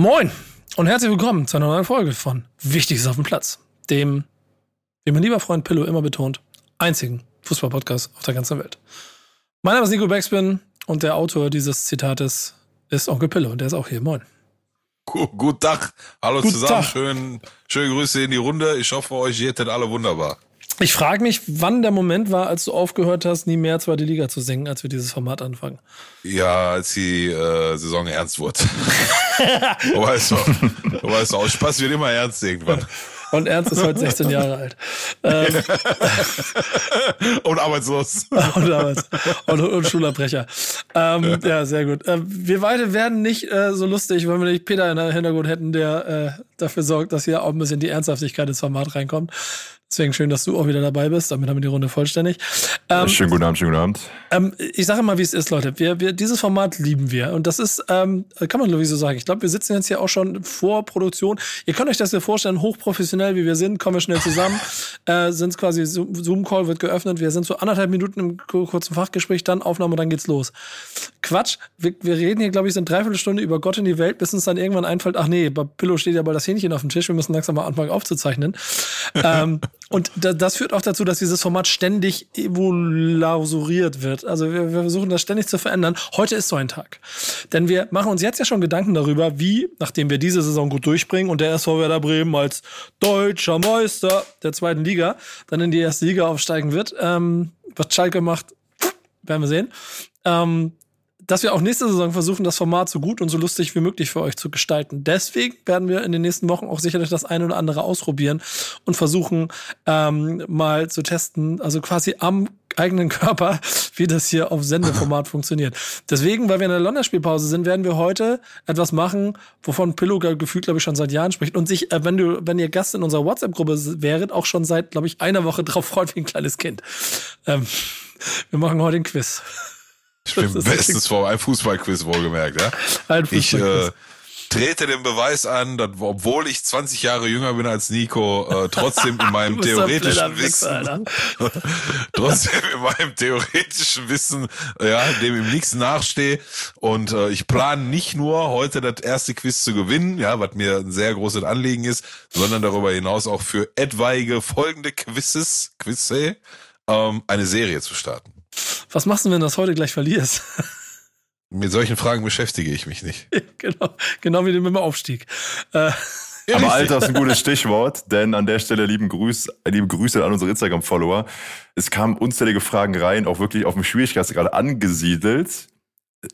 Moin und herzlich willkommen zu einer neuen Folge von Wichtig ist auf dem Platz, dem, wie mein lieber Freund Pillow immer betont, einzigen Fußball-Podcast auf der ganzen Welt. Mein Name ist Nico Backspin und der Autor dieses Zitates ist Onkel Pillow und der ist auch hier. Moin. Guten Tag. Hallo Guten zusammen. Tag. Schön, schöne Grüße in die Runde. Ich hoffe, euch geht das alle wunderbar. Ich frage mich, wann der Moment war, als du aufgehört hast, nie mehr zweite Liga zu singen, als wir dieses Format anfangen. Ja, als die äh, Saison ernst wurde. du weißt doch, du weißt doch, Spaß wird immer ernst irgendwann. Und Ernst ist heute 16 Jahre alt. Ähm, Und arbeitslos. und, damals. und, und Schulabbrecher. Ähm, ja, sehr gut. Ähm, wir beide werden nicht äh, so lustig, wenn wir nicht Peter in der Hintergrund hätten, der äh, dafür sorgt, dass hier auch ein bisschen die Ernsthaftigkeit ins Format reinkommt. Deswegen schön, dass du auch wieder dabei bist. Damit haben wir die Runde vollständig. Ähm, Schönen guten Abend, schönen guten Abend. ähm, ich sage mal, wie es ist, Leute. Wir, wir, dieses Format lieben wir. Und das ist, ähm, kann man glaube ich so sagen. Ich glaube, wir sitzen jetzt hier auch schon vor Produktion. Ihr könnt euch das ja vorstellen, hochprofessionell wie wir sind, kommen wir schnell zusammen, äh, sind quasi, Zoom- Zoom-Call wird geöffnet. Wir sind so anderthalb Minuten im ku- kurzen Fachgespräch, dann Aufnahme dann geht's los. Quatsch. Wir, wir reden hier, glaube ich, so eine Dreiviertelstunde über Gott in die Welt, bis uns dann irgendwann einfällt, ach nee, bei Pillow steht ja bald das Hähnchen auf dem Tisch, wir müssen langsam mal anfangen aufzuzeichnen. ähm, und da, das führt auch dazu, dass dieses Format ständig evolutoriert wird. Also wir, wir versuchen das ständig zu verändern. Heute ist so ein Tag. Denn wir machen uns jetzt ja schon Gedanken darüber, wie, nachdem wir diese Saison gut durchbringen und der SV Werder Bremen als deutscher Meister der zweiten Liga dann in die erste Liga aufsteigen wird, ähm, was Schalke macht, werden wir sehen. Ähm, dass wir auch nächste Saison versuchen, das Format so gut und so lustig wie möglich für euch zu gestalten. Deswegen werden wir in den nächsten Wochen auch sicherlich das eine oder andere ausprobieren und versuchen ähm, mal zu testen, also quasi am eigenen Körper, wie das hier auf Sendeformat funktioniert. Deswegen, weil wir in der Länderspielpause sind, werden wir heute etwas machen, wovon Pillow ge- gefühlt, glaube ich, schon seit Jahren spricht und sich, äh, wenn du, wenn ihr Gast in unserer WhatsApp-Gruppe wäret, auch schon seit, glaube ich, einer Woche drauf freut wie ein kleines Kind. Ähm, wir machen heute ein Quiz. Ich ist bestens vor einem Fußballquiz wohlgemerkt, ja. Ein Ich Fußballquiz. äh, trete den Beweis an, dass, obwohl ich 20 Jahre jünger bin als Nico, äh, trotzdem in meinem theoretischen Wissen, trotzdem in meinem theoretischen Wissen, ja, dem im nichts nachstehe. Und äh, ich plane nicht nur heute das erste Quiz zu gewinnen, ja, was mir ein sehr großes Anliegen ist, sondern darüber hinaus auch für etwaige folgende Quizzes, Quizze, ähm, eine Serie zu starten. Was machst du, wenn du das heute gleich verlierst? Mit solchen Fragen beschäftige ich mich nicht. genau, genau wie mit dem Aufstieg. Äh, Aber Alter ist ein gutes Stichwort, denn an der Stelle lieben Grüße, liebe Grüße an unsere Instagram-Follower. Es kamen unzählige Fragen rein, auch wirklich auf dem Schwierigkeitsgrad angesiedelt.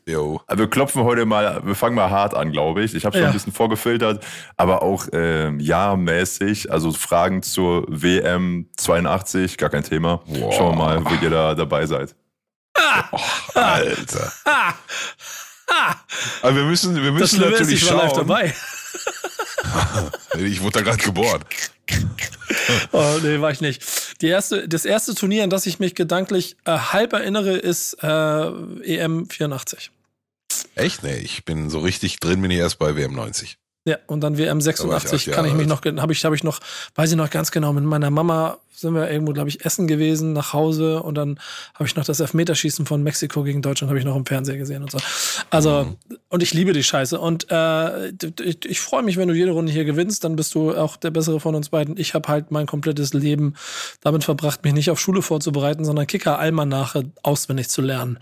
Jo. Also Wir klopfen heute mal, wir fangen mal hart an, glaube ich. Ich habe schon Ja. ein bisschen vorgefiltert, aber auch ähm, ja-mäßig. Also Fragen zur WM 82, gar kein Thema. Wow. Schauen wir mal, wie ihr da dabei seid. Alter. ah, ah, Aber wir müssen, wir das müssen ist, natürlich ich war live schauen. dabei. Ich wurde da gerade geboren. Oh, nee, war ich nicht. Die erste, das erste Turnier, an das ich mich gedanklich äh, halb erinnere, ist äh, EM 84. Echt? Nee, ich bin so richtig drin, bin ich erst bei WM 90. Ja, und dann WM 86 acht kann ich mich noch, habe ich, habe ich noch, weiß ich noch ganz genau, mit meiner Mama sind wir irgendwo, glaube ich, essen gewesen, nach Hause und dann habe ich noch das Elfmeterschießen von Mexiko gegen Deutschland, habe ich noch im Fernseher gesehen und so. Also, und ich liebe die Scheiße und äh, ich, ich freue mich, wenn du jede Runde hier gewinnst, dann bist du auch der Bessere von uns beiden. Ich habe halt mein komplettes Leben damit verbracht, mich nicht auf Schule vorzubereiten, sondern Kicker-Almanache auswendig zu lernen.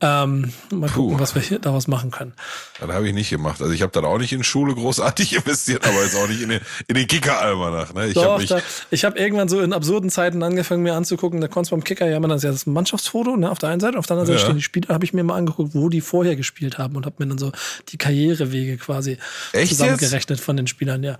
Ähm, mal gucken, Puh. was wir hier daraus machen können. Das habe ich nicht gemacht. Also ich habe dann auch nicht in Schule großartig investiert, aber jetzt auch nicht in den, in den Kicker-Almanach. Ne? Ich habe habe irgendwann so in absurden Zeiten angefangen, mir anzugucken. Da konntest du beim Kicker ja immer das, ja das Mannschaftsfoto ne, auf der einen Seite, auf der anderen Seite Ja. stehen die Spieler. Habe ich mir mal angeguckt, wo die vorher gespielt haben und habe mir dann so die Karrierewege quasi Echt zusammengerechnet von den Spielern. Ja,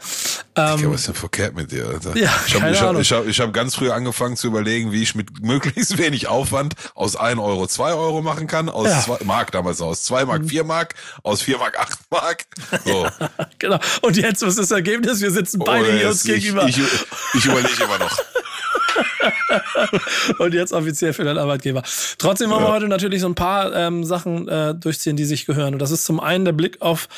Ja, ähm, was ist denn verkehrt mit dir, Alter? Ja, ich habe hab, ich hab, ich hab ganz früh angefangen zu überlegen, wie ich mit möglichst wenig Aufwand aus 1 Euro 2 Euro machen kann, aus Ja. Mhm. 2 Mark damals aus 2 Mark 4 Mark, aus 4 Mark 8 Mark. So. genau. genau. Und jetzt, was ist das Ergebnis? Wir sitzen beide oh, hier uns gegenüber. Ich, ich, ich überlege immer noch. und jetzt offiziell für den Arbeitgeber. Trotzdem wollen ja. wir heute natürlich so ein paar ähm, Sachen äh, durchziehen, die sich gehören. Und das ist zum einen der Blick auf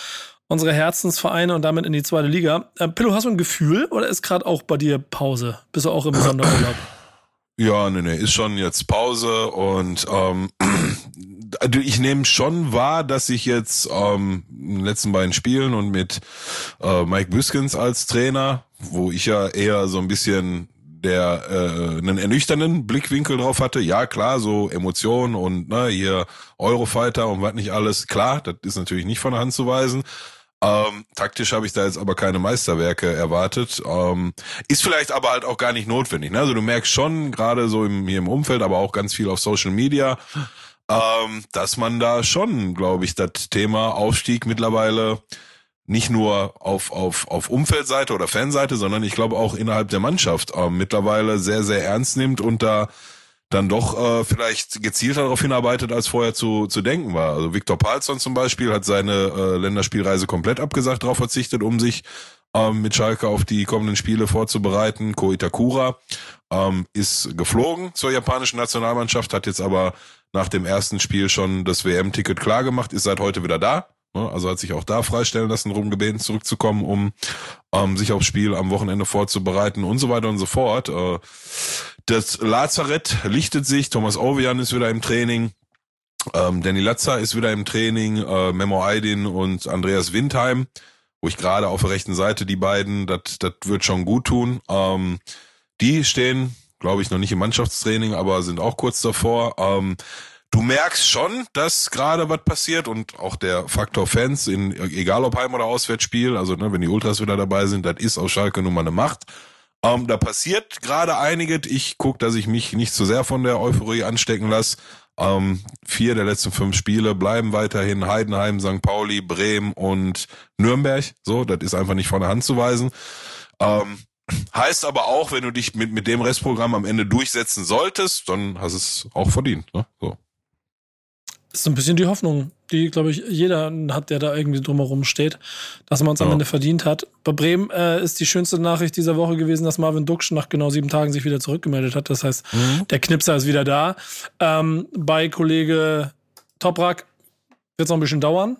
unsere Herzensvereine und damit in die zweite Liga. Äh, Pillow, hast du ein Gefühl oder ist gerade auch bei dir Pause? Bist du auch im Sonderurlaub? Ja, nee, nee, ist schon jetzt Pause und ähm, ich nehme schon wahr, dass ich jetzt ähm, in den letzten beiden Spielen und mit äh, Mike Büskens als Trainer, wo ich ja eher so ein bisschen der äh, einen ernüchternden Blickwinkel drauf hatte. Ja, klar, so Emotionen und ne, hier Eurofighter und was nicht alles. Klar, das ist natürlich nicht von der Hand zu weisen. Ähm, taktisch habe ich da jetzt aber keine Meisterwerke erwartet. Ähm, ist vielleicht aber halt auch gar nicht notwendig. Ne? Also du merkst schon, gerade so im, hier im Umfeld, aber auch ganz viel auf Social Media, ähm, dass man da schon, glaube ich, das Thema Aufstieg mittlerweile nicht nur auf, auf, auf Umfeldseite oder Fanseite, sondern ich glaube auch innerhalb der Mannschaft ähm, mittlerweile sehr, sehr ernst nimmt und da dann doch äh, vielleicht gezielter darauf hinarbeitet, als vorher zu, zu denken war. Also Viktor Palsson zum Beispiel hat seine äh, Länderspielreise komplett abgesagt, darauf verzichtet, um sich ähm, mit Schalke auf die kommenden Spiele vorzubereiten. Ko Itakura ähm, ist geflogen zur japanischen Nationalmannschaft, hat jetzt aber nach dem ersten Spiel schon das WM-Ticket klar gemacht, ist seit heute wieder da. Ne? Also hat sich auch da freistellen lassen, darum gebeten, zurückzukommen, um ähm, sich aufs Spiel am Wochenende vorzubereiten und so weiter und so fort. Äh, das Lazarett lichtet sich, Thomas Ovian ist wieder im Training. Ähm, Danny Latzer ist wieder im Training, äh, Memo Aydin und Andreas Windheim, wo ich gerade auf der rechten Seite die beiden, das wird schon gut tun. Ähm, die stehen, glaube ich, noch nicht im Mannschaftstraining, aber sind auch kurz davor. Ähm, du merkst schon, dass gerade was passiert und auch der Faktor Fans in egal ob Heim- oder Auswärtsspiel, also ne, wenn die Ultras wieder dabei sind, das ist auf Schalke nun mal eine Macht. Ähm, da passiert gerade einiges. Ich gucke, dass ich mich nicht zu sehr von der Euphorie anstecken lasse. Ähm, vier der letzten fünf Spiele bleiben weiterhin Heidenheim, St. Pauli, Bremen und Nürnberg. So, das ist einfach nicht von der Hand zu weisen. Ähm, heißt aber auch, wenn du dich mit, mit dem Restprogramm am Ende durchsetzen solltest, dann hast es auch verdient. Ne? So ist so ein bisschen die Hoffnung, die, glaube ich, jeder hat, der da irgendwie drumherum steht, dass man es am Ende verdient hat. Bei Bremen äh, ist die schönste Nachricht dieser Woche gewesen, dass Marvin Duksch nach genau sieben Tagen sich wieder zurückgemeldet hat. Das heißt, mhm. der Knipser ist wieder da. Ähm, bei Kollege Toprak wird es noch ein bisschen dauern.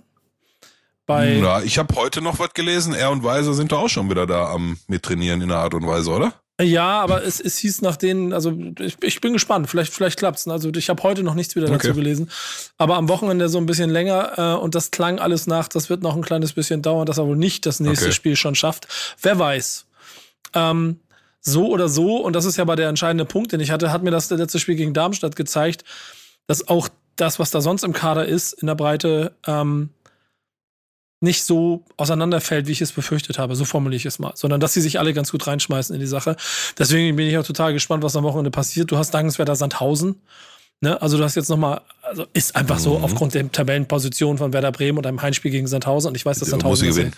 Bei ja, ich habe heute noch was gelesen. Er und Weiser sind da auch schon wieder da am Mittrainieren in der Art und Weise, oder? Ja, aber es, es hieß nach denen, also ich, ich bin gespannt, vielleicht, vielleicht klappt's. Also ich habe heute noch nichts wieder dazu okay. gelesen. Aber am Wochenende so ein bisschen länger äh, und das klang alles nach, das wird noch ein kleines bisschen dauern, dass er wohl nicht das nächste okay. Spiel schon schafft. Wer weiß. Ähm, so oder so, und das ist ja bei der entscheidende Punkt, den ich hatte, hat mir das letzte Spiel gegen Darmstadt gezeigt, dass auch das, was da sonst im Kader ist, in der Breite, ähm, nicht so auseinanderfällt, wie ich es befürchtet habe. So formuliere ich es mal. Sondern dass sie sich alle ganz gut reinschmeißen in die Sache. Deswegen bin ich auch total gespannt, was am Wochenende passiert. Du hast dankenswerter Sandhausen. Ne? Also du hast jetzt nochmal, also ist einfach mhm. so aufgrund der Tabellenposition von Werder Bremen und einem Heimspiel gegen Sandhausen. Und ich weiß, dass Sandhausen. Gewinnen.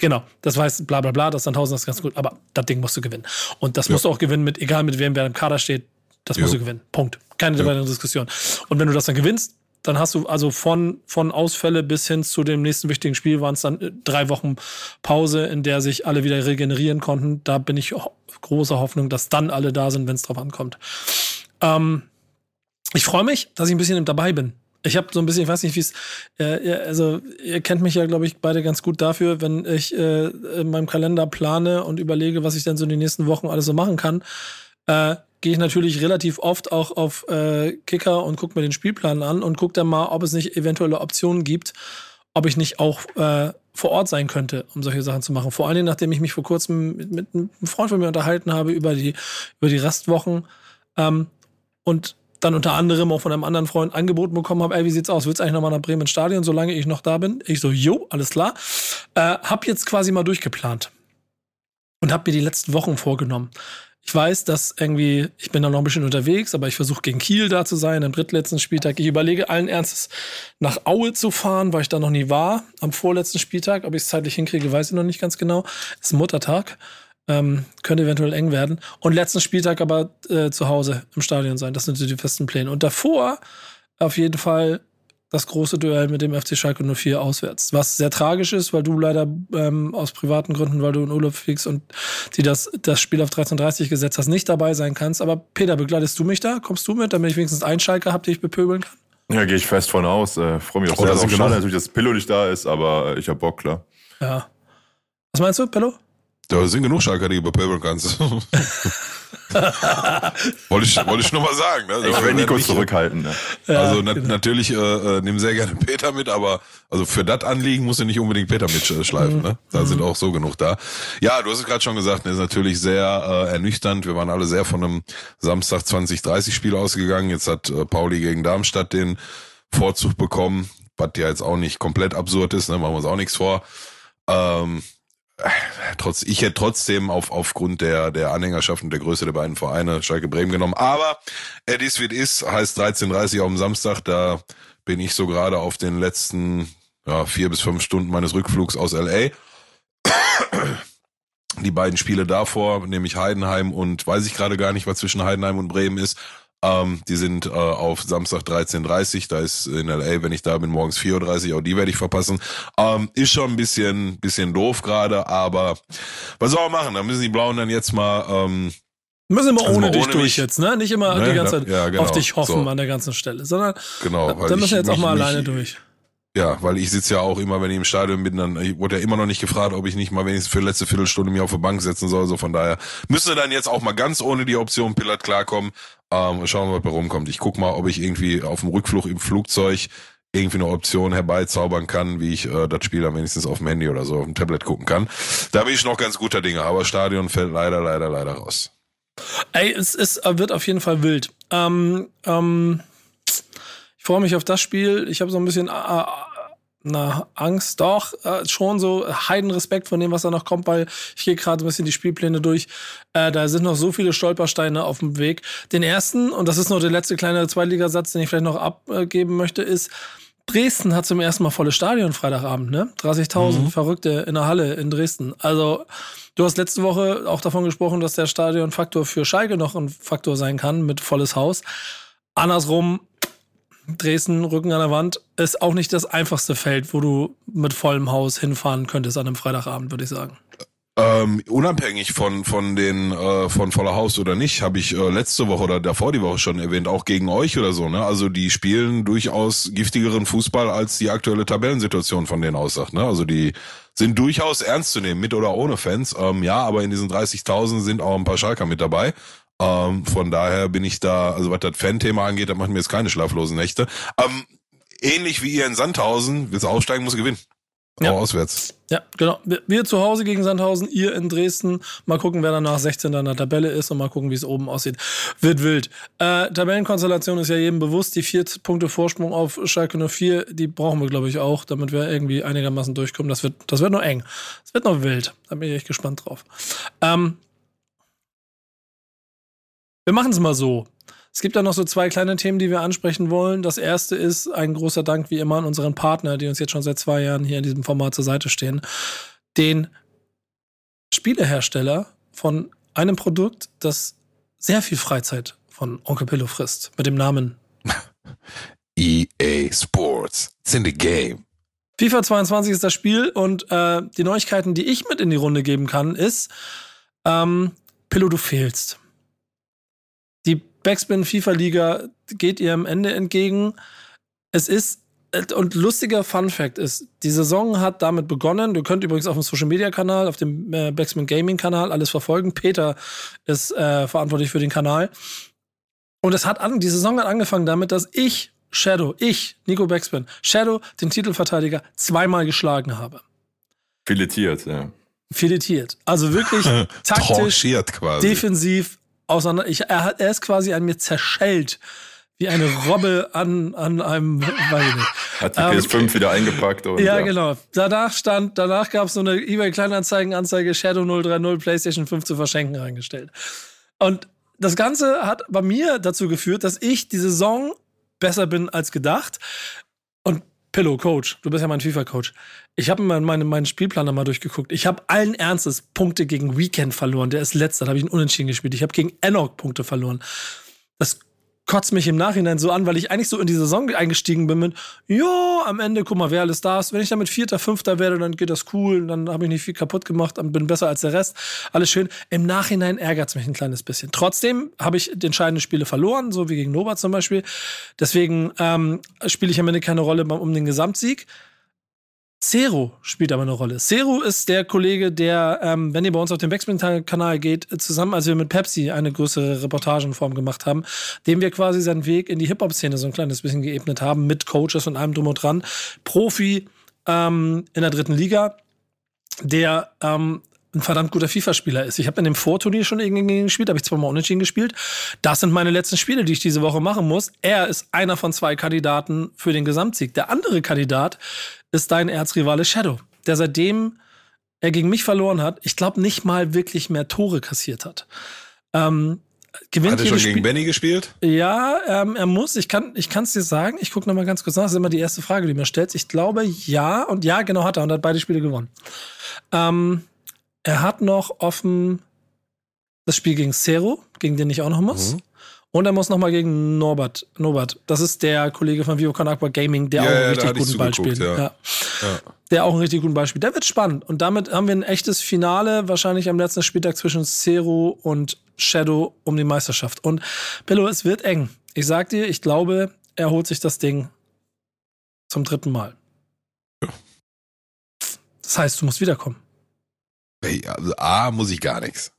Genau, das weiß bla bla bla, dass Sandhausen das ganz gut, aber das Ding musst du gewinnen. Und das ja. musst du auch gewinnen mit, egal mit wem wer im Kader steht, das musst du gewinnen. Punkt. Keine ja. weitere Diskussion. Und wenn du das dann gewinnst, dann hast du also von, von Ausfälle bis hin zu dem nächsten wichtigen Spiel waren es dann äh, drei Wochen Pause, in der sich alle wieder regenerieren konnten. Da bin ich großer Hoffnung, dass dann alle da sind, wenn es drauf ankommt. Ähm, ich freue mich, dass ich ein bisschen dabei bin. Ich habe so ein bisschen, ich weiß nicht, wie es, äh, also ihr kennt mich ja, glaube ich, beide ganz gut dafür, wenn ich äh, in meinem Kalender plane und überlege, was ich dann so in den nächsten Wochen alles so machen kann. Äh, gehe ich natürlich relativ oft auch auf äh, Kicker und gucke mir den Spielplan an und gucke dann mal, ob es nicht eventuelle Optionen gibt, ob ich nicht auch äh, vor Ort sein könnte, um solche Sachen zu machen. Vor allen Dingen, nachdem ich mich vor kurzem mit, mit einem Freund von mir unterhalten habe über die, über die Restwochen ähm, und dann unter anderem auch von einem anderen Freund angeboten bekommen habe, ey, wie sieht's aus? Willst du eigentlich nochmal nach Bremen ins Stadion, solange ich noch da bin? Ich so, jo, alles klar. Äh, hab jetzt quasi mal durchgeplant und hab mir die letzten Wochen vorgenommen. Ich weiß, dass irgendwie, ich bin da noch ein bisschen unterwegs, aber ich versuche gegen Kiel da zu sein, am drittletzten Spieltag. Ich überlege allen Ernstes, nach Aue zu fahren, weil ich da noch nie war, am vorletzten Spieltag. Ob ich es zeitlich hinkriege, weiß ich noch nicht ganz genau. Ist Muttertag. Ähm, könnte eventuell eng werden. Und letzten Spieltag aber äh, zu Hause im Stadion sein. Das sind so die festen Pläne. Und davor auf jeden Fall das große Duell mit dem FC Schalke 04 auswärts. Was sehr tragisch ist, weil du leider ähm, aus privaten Gründen, weil du in Urlaub fliegst und die das, das Spiel auf 13.30 gesetzt hast, nicht dabei sein kannst. Aber Peter, begleitest du mich da? Kommst du mit, damit ich wenigstens einen Schalke habe, den ich bepöbeln kann? Ja, gehe ich fest von aus. Äh, Freue mich auch oh, sehr. Auch schade natürlich, dass Pillow nicht da ist, aber ich habe Bock, klar. Ja. Was meinst du, Pillow? Da sind genug Schalker, die du bepöbeln kannst. wollte, ich, wollte ich nur mal sagen. Ne? Ich will Nico zurückhalten. Ne? Ja, also na, genau. natürlich äh, äh, nimm sehr gerne Peter mit, aber also für das Anliegen muss du nicht unbedingt Peter mitschleifen. Mhm. Ne? Da mhm. sind auch so genug da. Ja, du hast es gerade schon gesagt, ist natürlich sehr äh, ernüchternd. Wir waren alle sehr von einem Samstag 2030 Spiel ausgegangen. Jetzt hat äh, Pauli gegen Darmstadt den Vorzug bekommen, was ja jetzt auch nicht komplett absurd ist, ne? machen wir uns auch nichts vor. Ähm, trotz, ich hätte trotzdem auf, aufgrund der, der Anhängerschaft und der Größe der beiden Vereine Schalke Bremen genommen. Aber it is wie it is, heißt 13.30 auf dem Samstag, da bin ich so gerade auf den letzten ja, vier bis fünf Stunden meines Rückflugs aus LA. Die beiden Spiele davor, nämlich Heidenheim und weiß ich gerade gar nicht, was zwischen Heidenheim und Bremen ist, ähm, die sind äh, auf Samstag 13.30 Da ist in LA, wenn ich da bin, morgens 4.30 Uhr. Auch die werde ich verpassen. Ähm, ist schon ein bisschen, bisschen doof gerade, aber was soll man machen? Da müssen die Blauen dann jetzt mal... Ähm, Müssen wir also ohne dich durch mich. jetzt, ne? Nicht immer ne? die ganze Zeit ja, genau. auf dich hoffen so. an der ganzen Stelle, sondern genau, dann müssen wir jetzt auch mal mich, alleine durch. Ja, weil ich sitze ja auch immer, wenn ich im Stadion bin, dann ich wurde ja immer noch nicht gefragt, ob ich nicht mal wenigstens für die letzte Viertelstunde mich auf die Bank setzen soll. So von daher wir dann jetzt auch mal ganz ohne die Option Pilot klarkommen. Ähm, schauen wir mal, was rumkommt. Ich guck mal, ob ich irgendwie auf dem Rückflug im Flugzeug irgendwie eine Option herbeizaubern kann, wie ich äh, das Spiel dann wenigstens auf dem Handy oder so auf dem Tablet gucken kann. Da bin ich noch ganz guter Dinge, aber Stadion fällt leider, leider, leider raus. Ey, es, es wird auf jeden Fall wild. Ähm, ähm, ich freue mich auf das Spiel. Ich habe so ein bisschen äh, na, Angst, doch, äh, schon so Heidenrespekt von dem, was da noch kommt, weil ich gehe gerade ein bisschen die Spielpläne durch. Äh, da sind noch so viele Stolpersteine auf dem Weg. Den ersten, und das ist noch der letzte kleine Zweitligasatz, den ich vielleicht noch abgeben möchte, ist, Dresden hat zum ersten Mal volles Stadion Freitagabend, ne? 30.000 mhm. Verrückte in der Halle in Dresden. Also, du hast letzte Woche auch davon gesprochen, dass der Stadionfaktor für Schalke noch ein Faktor sein kann mit volles Haus. Andersrum, Dresden, Rücken an der Wand, ist auch nicht das einfachste Feld, wo du mit vollem Haus hinfahren könntest an einem Freitagabend, würde ich sagen. Ähm, unabhängig von von den äh, von voller Haus oder nicht, habe ich äh, letzte Woche oder davor die Woche schon erwähnt, auch gegen euch oder so. Ne? Also die spielen durchaus giftigeren Fußball als die aktuelle Tabellensituation von denen aussagt. Ne? Also die sind durchaus ernst zu nehmen, mit oder ohne Fans. Ähm, ja, aber in diesen 30.000 sind auch ein paar Schalker mit dabei. Ähm, von daher bin ich da, also was das Fan-Thema angeht, da machen mir jetzt keine schlaflosen Nächte. Ähm, ähnlich wie ihr in Sandhausen, willst aufsteigen, muss gewinnen. Ja. Auch auswärts. Ja, genau. Wir zu Hause gegen Sandhausen, ihr in Dresden. Mal gucken, wer dann nach 16 in der Tabelle ist und mal gucken, wie es oben aussieht. Wird wild. Äh, Tabellenkonstellation ist ja jedem bewusst. Die vier Punkte Vorsprung auf Schalke 04, die brauchen wir, glaube ich, auch, damit wir irgendwie einigermaßen durchkommen. Das wird, das wird noch eng. Das wird noch wild. Da bin ich echt gespannt drauf. Ähm, wir machen es mal so. Es gibt da noch so zwei kleine Themen, die wir ansprechen wollen. Das erste ist ein großer Dank wie immer an unseren Partner, die uns jetzt schon seit zwei Jahren hier in diesem Format zur Seite stehen. Den Spielehersteller von einem Produkt, das sehr viel Freizeit von Onkel Pillow frisst, mit dem Namen EA Sports. It's in the game. FIFA 22 ist das Spiel und äh, die Neuigkeiten, die ich mit in die Runde geben kann, ist, ähm, Pillow, du fehlst. Backspin FIFA Liga geht ihrem Ende entgegen. Es ist und lustiger Fun Fact ist, die Saison hat damit begonnen. Du könnt übrigens auf dem Social Media Kanal, auf dem äh, Backspin Gaming Kanal alles verfolgen. Peter ist äh, verantwortlich für den Kanal. Und es hat an, die Saison hat angefangen damit, dass ich Shadow, ich, Nico Backspin, Shadow, den Titelverteidiger, zweimal geschlagen habe. Filetiert, ja. Filetiert. Also wirklich taktisch, defensiv, auseinander. Ich, er, er ist quasi an mir zerschellt. Wie eine Robbe an, an einem, nicht. Hat die PS5 ähm, wieder eingepackt. Und, ja, ja, genau. Danach stand, danach gab es so eine eBay-Kleinanzeigen-Anzeige Shadow 030 PlayStation 5 zu verschenken reingestellt. Und das Ganze hat bei mir dazu geführt, dass ich die Saison besser bin als gedacht. Und Pillow, Coach, du bist ja mein FIFA-Coach. Ich habe meinen meine, meinen Spielplan mal durchgeguckt. Ich habe allen Ernstes Punkte gegen Weekend verloren. Der ist letzter, da habe ich einen Unentschieden gespielt. Ich habe gegen Enoch Punkte verloren. Das kotzt mich im Nachhinein so an, weil ich eigentlich so in die Saison eingestiegen bin mit, ja, am Ende, guck mal, wer alles da ist. Wenn ich damit Vierter, Fünfter werde, dann geht das cool, dann habe ich nicht viel kaputt gemacht, dann bin besser als der Rest. Alles schön. Im Nachhinein ärgert es mich ein kleines bisschen. Trotzdem habe ich die entscheidenden Spiele verloren, so wie gegen Nova zum Beispiel. Deswegen ähm, spiele ich am Ende keine Rolle um den Gesamtsieg. Zero spielt aber eine Rolle. Zero ist der Kollege, der, ähm, wenn ihr bei uns auf dem Backspin-Kanal geht, zusammen, als wir mit Pepsi eine größere Reportagenform gemacht haben, dem wir quasi seinen Weg in die Hip-Hop-Szene so ein kleines bisschen geebnet haben, mit Coaches und allem drum und dran. Profi ähm, in der dritten Liga, der ähm, ein verdammt guter FIFA-Spieler ist. Ich habe in dem Vorturnier schon irgendwie gespielt, habe ich zweimal unentschieden gespielt. Das sind meine letzten Spiele, die ich diese Woche machen muss. Er ist einer von zwei Kandidaten für den Gesamtsieg. Der andere Kandidat ist dein Erzrivale Shadow, der seitdem er gegen mich verloren hat, ich glaube nicht mal wirklich mehr Tore kassiert hat. Ähm, gewinnt hat er schon gegen Spiel Benny gespielt? Ja, ähm, er muss. Ich kann, ich kann es dir sagen. Ich gucke noch mal ganz kurz nach. Das ist immer die erste Frage, die mir stellt. Ich glaube, ja und ja, genau hat er und hat beide Spiele gewonnen. Ähm, er hat noch offen das Spiel gegen Cero, gegen den ich auch noch muss. Mhm. Und er muss noch mal gegen Norbert. Norbert, das ist der Kollege von Vivo Con Aqua Gaming, der ja, auch einen ja, richtig guten Ball spielt. Ja. Der auch einen richtig guten Ball spielt. Der wird spannend. Und damit haben wir ein echtes Finale, wahrscheinlich am letzten Spieltag zwischen Zero und Shadow um die Meisterschaft. Und Bello, es wird eng. Ich sag dir, ich glaube, er holt sich das Ding zum dritten Mal. Das heißt, du musst wiederkommen. Hey, also A muss ich gar nichts.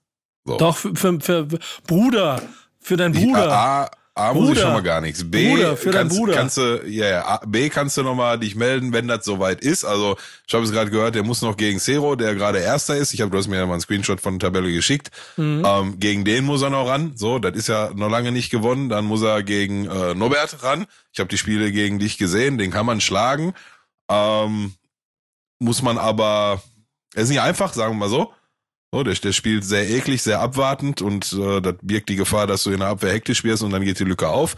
So. Doch, für, für, für Bruder, für deinen Bruder. Ich, A, A muss ich schon mal gar nichts. B, Bruder, für kannst, Bruder. kannst du, ja, yeah, B kannst du noch mal dich melden, wenn das soweit ist. Also, ich habe es gerade gehört, der muss noch gegen Cero, der gerade Erster ist. Ich habe, du hast mir ja mal einen Screenshot von der Tabelle geschickt. Mhm. Ähm, gegen den muss er noch ran. So, das ist ja noch lange nicht gewonnen. Dann muss er gegen äh, Norbert ran. Ich habe die Spiele gegen dich gesehen. Den kann man schlagen. Ähm, muss man aber, er ist nicht einfach, sagen wir mal so. Oh, der, der spielt sehr eklig, sehr abwartend und äh, das birgt die Gefahr, dass du in der Abwehr hektisch wirst und dann geht die Lücke auf.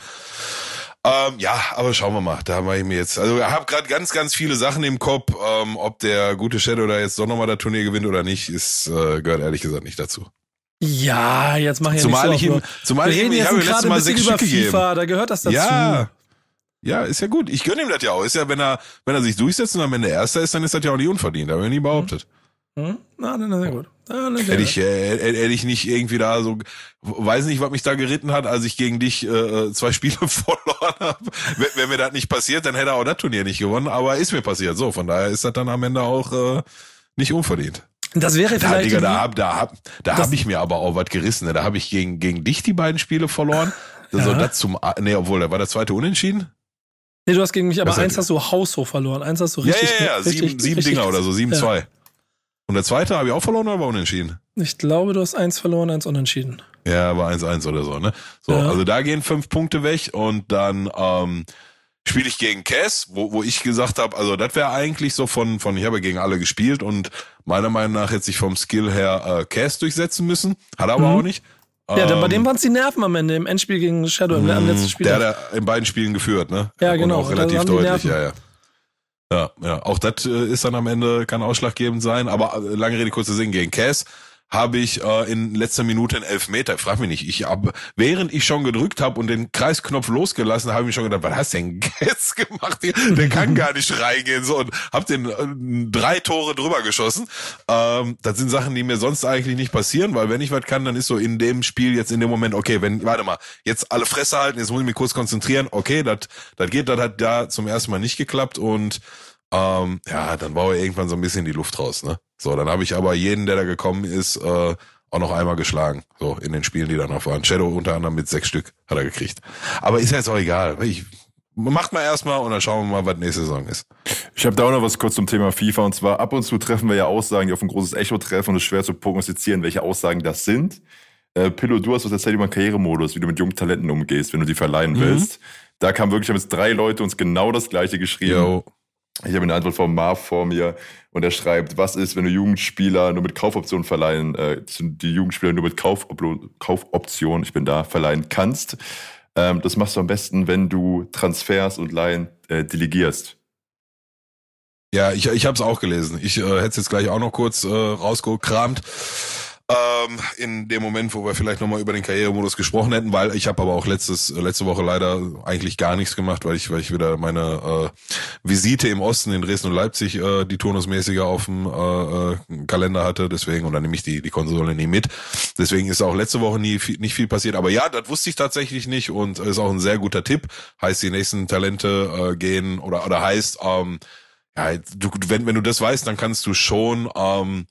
Ähm, ja, aber schauen wir mal. Da mache ich mir jetzt. Also ich habe gerade ganz, ganz viele Sachen im Kopf. Ähm, ob der gute Shadow da jetzt doch nochmal das Turnier gewinnt oder nicht, ist äh, gehört ehrlich gesagt nicht dazu. Ja, jetzt mach ich ja zumal nicht so ich ihm, zumal ich ihm, ich habe letztes Mal sechs Stück gegeben. FIFA, da gehört das dazu. Ja, ja, ist ja gut. Ich gönne ihm das ja auch. Ist ja, wenn er, wenn er sich durchsetzt und am Ende Erster ist, dann ist das ja auch nicht unverdient. Da habe ich nie behauptet. Hm? Na, na, na, sehr gut. Hätte ich, äh, hätte ich nicht irgendwie da so, weiß nicht, was mich da geritten hat, als ich gegen dich äh, zwei Spiele verloren habe. Wenn, wenn mir das nicht passiert, dann hätte er auch das Turnier nicht gewonnen, aber ist mir passiert. So, von daher ist das dann am Ende auch äh, nicht unverdient. Das wäre vielleicht. Da, Digga, da hab, da hab, da hab ich mir aber auch was gerissen. Ne? Da habe ich gegen, gegen dich die beiden Spiele verloren. Ja. So, das zum, nee, obwohl, da war der zweite Unentschieden. Nee, du hast gegen mich, aber das eins hast du haushoch verloren. Eins hast du richtig. Ja, ja, ja, richtig, sieben, sieben richtig, Dinger oder so, sieben, ja. zwei. Und der zweite habe ich auch verloren oder war unentschieden? Ich glaube, du hast eins verloren, eins unentschieden. Ja, war eins eins oder so, ne? So, ja. also da gehen fünf Punkte weg und dann ähm, spiele ich gegen Cass, wo, wo ich gesagt habe, also das wäre eigentlich so von, von, ich habe gegen alle gespielt und meiner Meinung nach hätte sich vom Skill her äh, Cass durchsetzen müssen. Hat er aber mhm. auch nicht. Ja, ähm, bei dem waren es die Nerven am Ende, im Endspiel gegen Shadow, im, am letzten Spiel. Der hat in beiden Spielen geführt, ne? Ja, genau. Und auch relativ deutlich, ja, ja. Ja, ja, auch das äh, ist dann am Ende kann ausschlaggebend sein. Aber äh, lange Rede kurzer Sinn gegen Cass habe ich äh, in letzter Minute einen Elfmeter. Frag mich nicht. Ich hab, während ich schon gedrückt habe und den Kreisknopf losgelassen, habe ich mir schon gedacht, was hast du denn jetzt gemacht? Der kann gar nicht reingehen. So und hab den äh, drei Tore drüber geschossen. Ähm, das sind Sachen, die mir sonst eigentlich nicht passieren, weil wenn ich was kann, dann ist so in dem Spiel jetzt in dem Moment, okay, wenn, warte mal, jetzt alle Fresse halten, jetzt muss ich mich kurz konzentrieren. Okay, das geht, das hat da zum ersten Mal nicht geklappt und ähm, ja, dann war irgendwann so ein bisschen die Luft raus, ne? So, dann habe ich aber jeden, der da gekommen ist, äh, auch noch einmal geschlagen. So, in den Spielen, die da noch waren. Shadow unter anderem mit sechs Stück hat er gekriegt. Aber ist ja jetzt auch egal. Ich, macht mal erstmal und dann schauen wir mal, was nächste Saison ist. Ich habe da auch noch was kurz zum Thema FIFA. Und zwar ab und zu treffen wir ja Aussagen, die auf ein großes Echo treffen und es ist schwer zu prognostizieren, welche Aussagen das sind. Äh, Pillow, du hast was erzählt über einen Karrieremodus, wie du mit jungen Talenten umgehst, wenn du die verleihen mhm. willst. Da kam wirklich, haben jetzt drei Leute uns genau das gleiche geschrieben. Yo. Ich habe eine Antwort von Marv vor mir und er schreibt, was ist, wenn du Jugendspieler nur mit Kaufoptionen verleihen, äh, die Jugendspieler nur mit Kaufop Kaufoptionen, ich bin da, verleihen kannst. Ähm, das machst du am besten, wenn du Transfers und Leihen äh, delegierst. Ja, ich, ich habe es auch gelesen. Ich äh, hätte es jetzt gleich auch noch kurz äh, rausgekramt. Ähm, in dem Moment, wo wir vielleicht nochmal über den Karrieremodus gesprochen hätten, weil ich habe aber auch letztes, letzte Woche leider eigentlich gar nichts gemacht, weil ich, weil ich wieder meine äh, Visite im Osten in Dresden und Leipzig äh, die turnusmäßige auf dem äh, äh, Kalender hatte, deswegen, und dann nehme ich die, die Konsole nie mit. Deswegen ist auch letzte Woche nie viel, nicht viel passiert. Aber ja, das wusste ich tatsächlich nicht und ist auch ein sehr guter Tipp. Heißt, die nächsten Talente äh, gehen oder oder heißt, ähm, ja, du, wenn, wenn du das weißt, dann kannst du schon ähm,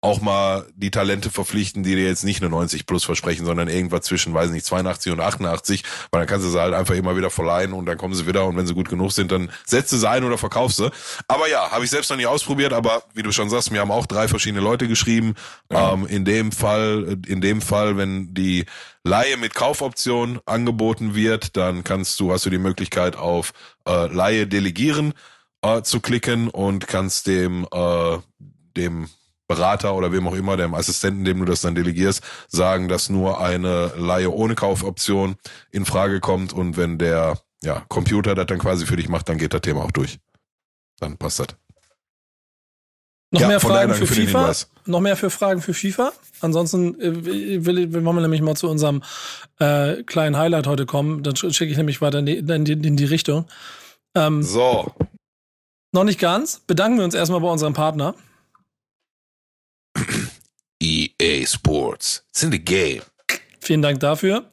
auch mal die Talente verpflichten, die dir jetzt nicht eine 90 plus versprechen, sondern irgendwas zwischen, weiß nicht, 82 und 88, weil dann kannst du sie halt einfach immer wieder verleihen und dann kommen sie wieder und wenn sie gut genug sind, dann setzt du sie ein oder verkaufst sie. Aber ja, habe ich selbst noch nie ausprobiert, aber wie du schon sagst, mir haben auch drei verschiedene Leute geschrieben. Ja. Ähm, in dem Fall, in dem Fall, wenn die Laie mit Kaufoption angeboten wird, dann kannst du, hast du die Möglichkeit auf äh, Laie delegieren äh, zu klicken und kannst dem, äh, dem Berater oder wem auch immer, dem Assistenten, dem du das dann delegierst, sagen, dass nur eine Laie ohne Kaufoption in Frage kommt und wenn der ja, Computer das dann quasi für dich macht, dann geht das Thema auch durch. Dann passt das. Noch ja, mehr Fragen für, für FIFA? Noch mehr für Fragen für FIFA? Ansonsten äh, will, wollen wir nämlich mal zu unserem äh, kleinen Highlight heute kommen. Dann schicke ich nämlich weiter in die, in die, in die Richtung. Ähm, so. Noch nicht ganz. Bedanken wir uns erstmal bei unserem Partner. EA Sports. It's in the game. Vielen Dank dafür.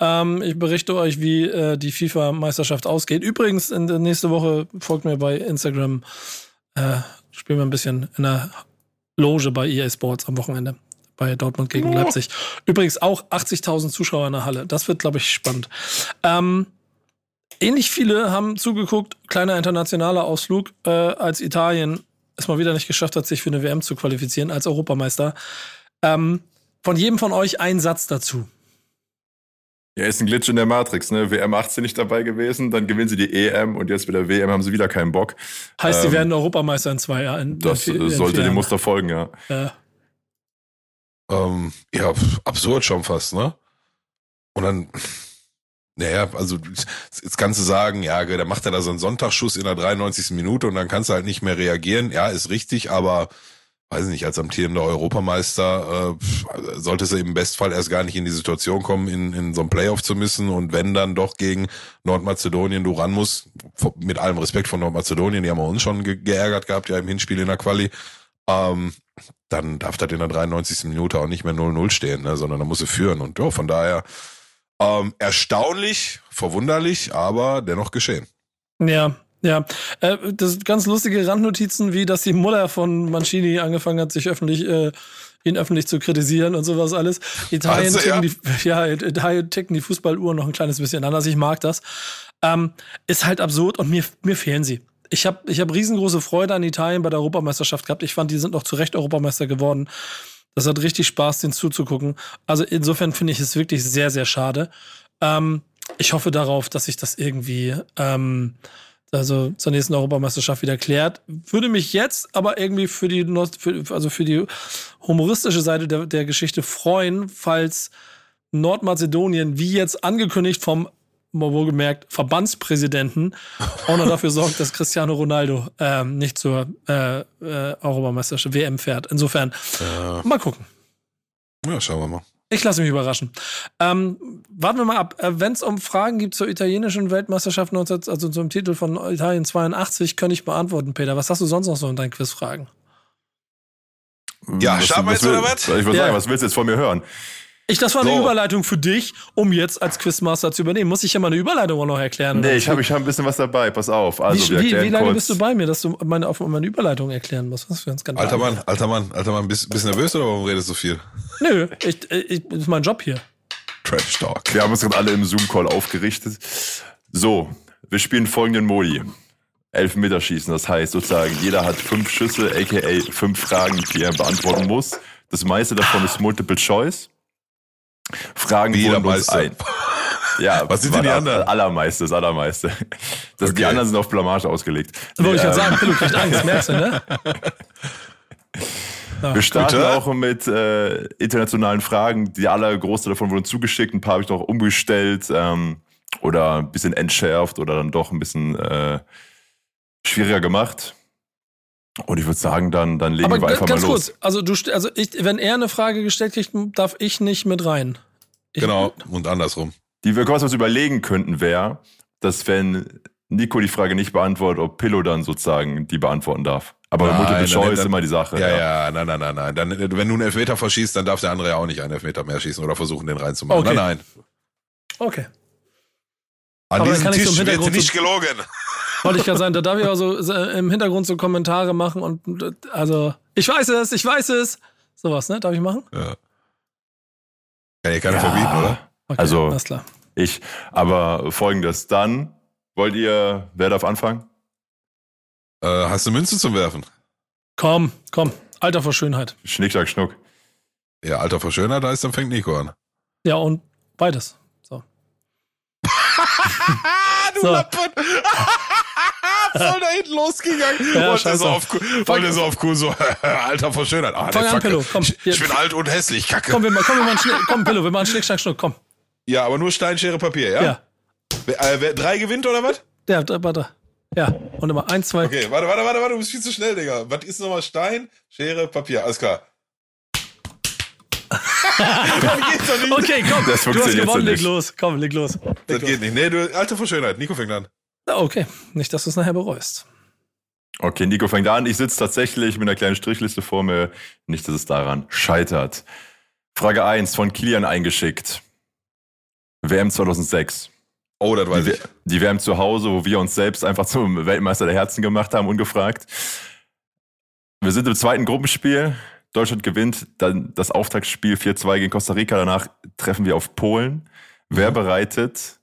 Ähm, ich berichte euch, wie äh, die FIFA-Meisterschaft ausgeht. Übrigens, in der nächste Woche folgt mir bei Instagram. Äh, spielen wir ein bisschen in der Loge bei EA Sports am Wochenende. Bei Dortmund gegen oh. Leipzig. Übrigens auch 80.000 Zuschauer in der Halle. Das wird, glaube ich, spannend. Ähm, ähnlich viele haben zugeguckt, kleiner internationaler Ausflug, äh, als Italien es mal wieder nicht geschafft hat, sich für eine WM zu qualifizieren als Europameister. Ähm, von jedem von euch ein Satz dazu. Ja, ist ein Glitch in der Matrix, ne? WM 18 nicht dabei gewesen, dann gewinnen sie die EM und jetzt mit der WM haben sie wieder keinen Bock. Heißt, ähm, sie werden Europameister in zwei Jahren. Das in sollte dem Muster folgen, ja. Ja. Ähm, ja, absurd schon fast, ne? Und dann, naja, also jetzt kannst du sagen, ja, da macht er da so einen Sonntagsschuss in der 93. Minute und dann kannst du halt nicht mehr reagieren. Ja, ist richtig, aber weiß nicht, als amtierender Europameister äh, sollte es im Bestfall erst gar nicht in die Situation kommen, in, in so einem Playoff zu müssen und wenn dann doch gegen Nordmazedonien du ran musst, mit allem Respekt von Nordmazedonien, die haben wir uns schon ge geärgert gehabt, ja im Hinspiel in der Quali, ähm, dann darf das in der 93. Minute auch nicht mehr 0-0 stehen, ne, sondern da muss er führen und ja, von daher ähm, erstaunlich, verwunderlich, aber dennoch geschehen. Ja, ja, äh, das ganz lustige Randnotizen, wie dass die Mutter von Mancini angefangen hat, sich öffentlich, äh, ihn öffentlich zu kritisieren und sowas alles. Italien also, ticken, ja. Die, ja, Italien ticken die Fußballuhren noch ein kleines bisschen anders. Ich mag das. Ähm, ist halt absurd und mir, mir fehlen sie. Ich habe ich hab riesengroße Freude an Italien bei der Europameisterschaft gehabt. Ich fand, die sind noch zu Recht Europameister geworden. Das hat richtig Spaß, den zuzugucken. Also insofern finde ich es wirklich sehr, sehr schade. Ähm, ich hoffe darauf, dass sich das irgendwie ähm, also zur nächsten Europameisterschaft wieder klärt. Würde mich jetzt aber irgendwie für die, für, also für die humoristische Seite der, der Geschichte freuen, falls Nordmazedonien, wie jetzt angekündigt vom mal wohlgemerkt Verbandspräsidenten auch noch dafür sorgt, dass Cristiano Ronaldo ähm, nicht zur äh, äh, Europameisterschaft WM fährt. Insofern, ja. mal gucken. Ja, schauen wir mal. Ich lasse mich überraschen. Ähm, warten wir mal ab. Äh, Wenn es um Fragen gibt zur italienischen Weltmeisterschaft, 19, also zum Titel von Italien 82, kann ich beantworten, Peter. Was hast du sonst noch so in deinen Quizfragen? Ja, starten wir jetzt oder was? Ich würde ja. sagen, was willst du jetzt von mir hören? Ich, das war eine so. Überleitung für dich, um jetzt als Quizmaster zu übernehmen. Muss ich ja mal eine Überleitung auch noch erklären? Nee, ich habe ich hab ein bisschen was dabei. Pass auf. Also, wie, wie, wie lange bist du bei mir, dass du meine, auf meine Überleitung erklären musst? Was für ein Skandal. Alter Mann, alter Mann, alter Mann, bist, bist nervös oder warum redest du so viel? Nö, ich, ich, das ist mein Job hier. Trash Talk. Wir haben uns gerade alle im Zoom-Call aufgerichtet. So, wir spielen folgenden Modi. Elfmeterschießen, das heißt sozusagen, jeder hat fünf Schüsse, aka fünf Fragen, die er beantworten muss. Das meiste davon ist Multiple Choice. Fragen Wie wurden uns ein. Ja, was sind denn die anderen? Allermeiste, das Allermeiste. Das, okay. Die anderen sind auf Blamage ausgelegt. Das wollte ich gerade sagen, Pillow kriegt Angst, merkst du, ne? Wir starten Bitte? auch mit äh, internationalen Fragen. Die allergrößte davon wurden zugeschickt, ein paar habe ich noch umgestellt ähm, oder ein bisschen entschärft oder dann doch ein bisschen äh, schwieriger gemacht. Und ich würde sagen, dann, dann legen Aber wir einfach ganz mal los. kurz, also du, also ich, wenn er eine Frage gestellt kriegt, darf ich nicht mit rein. Ich, Genau, und andersrum. Die wir was wir uns überlegen könnten, wäre, dass wenn Nico die Frage nicht beantwortet, ob Pillow dann sozusagen die beantworten darf. Aber Nein, Multiple dann- Choice ist dann- immer die Sache. Ja, ja, nein, nein, nein, nein. Dann, wenn du einen Elfmeter verschießt, dann darf der andere ja auch nicht einen Elfmeter mehr schießen oder versuchen, den reinzumachen. Okay. Nein, nein. Okay. An Aber dann diesem kann ich so Tisch im wird Hintergrund nicht gelogen. Wollte ich gerade sagen, da darf ich auch so im Hintergrund so Kommentare machen und also, ich weiß es, ich weiß es. Sowas, ne? Darf ich machen? Ja. Kann ja keiner Ja. verbieten, oder? Okay, Also- Alles klar. Ich. Aber folgendes, dann wollt ihr, wer darf anfangen? Äh, hast du Münze zum Werfen? Komm, komm. Alter vor Schönheit. Schnick, schnack, schnuck. Ja, Alter vor Schöner, da ist, dann fängt Nico an. Ja, und beides. So. du So. Lappen! Voll da hinten losgegangen. Ja, und so auf, voll der so auf cool, so, Alter vor Schönheit. Ah, Fang der an. Pillow, komm. Ich, ich bin alt und hässlich, kacke. Komm, wir, mal- komm, wir machen Schnick, komm, Pillow, wir machen Schnick, Schnack, Schnuck, komm. Ja, aber nur Stein, Schere, Papier, ja? Ja. Wer, äh, wer, drei gewinnt oder was? Ja, warte. Ja, und immer eins, zwei. Okay, warte, warte, warte, warte, du bist viel zu schnell, Digga. Was ist nochmal Stein, Schere, Papier? Alles klar. das geht doch nicht. Okay, komm. Das du hast funktioniert gewonnen, leg nicht. los. Komm, leg los. Leg Das los. geht nicht. Nee, du, Alter vor Schönheit. Nico fängt an. Okay, nicht, dass du es nachher bereust. Okay, Nico fängt an. Ich sitze tatsächlich mit einer kleinen Strichliste vor mir. Nicht, dass es daran scheitert. Frage 1 von Kilian eingeschickt. WM 2006. Oh, das weiß Die, ich. Die WM zu Hause, wo wir uns selbst einfach zum Weltmeister der Herzen gemacht haben, ungefragt. Wir sind im zweiten Gruppenspiel. Deutschland gewinnt dann das Auftaktspiel 4-2 gegen Costa Rica. Danach treffen wir auf Polen. Wer bereitet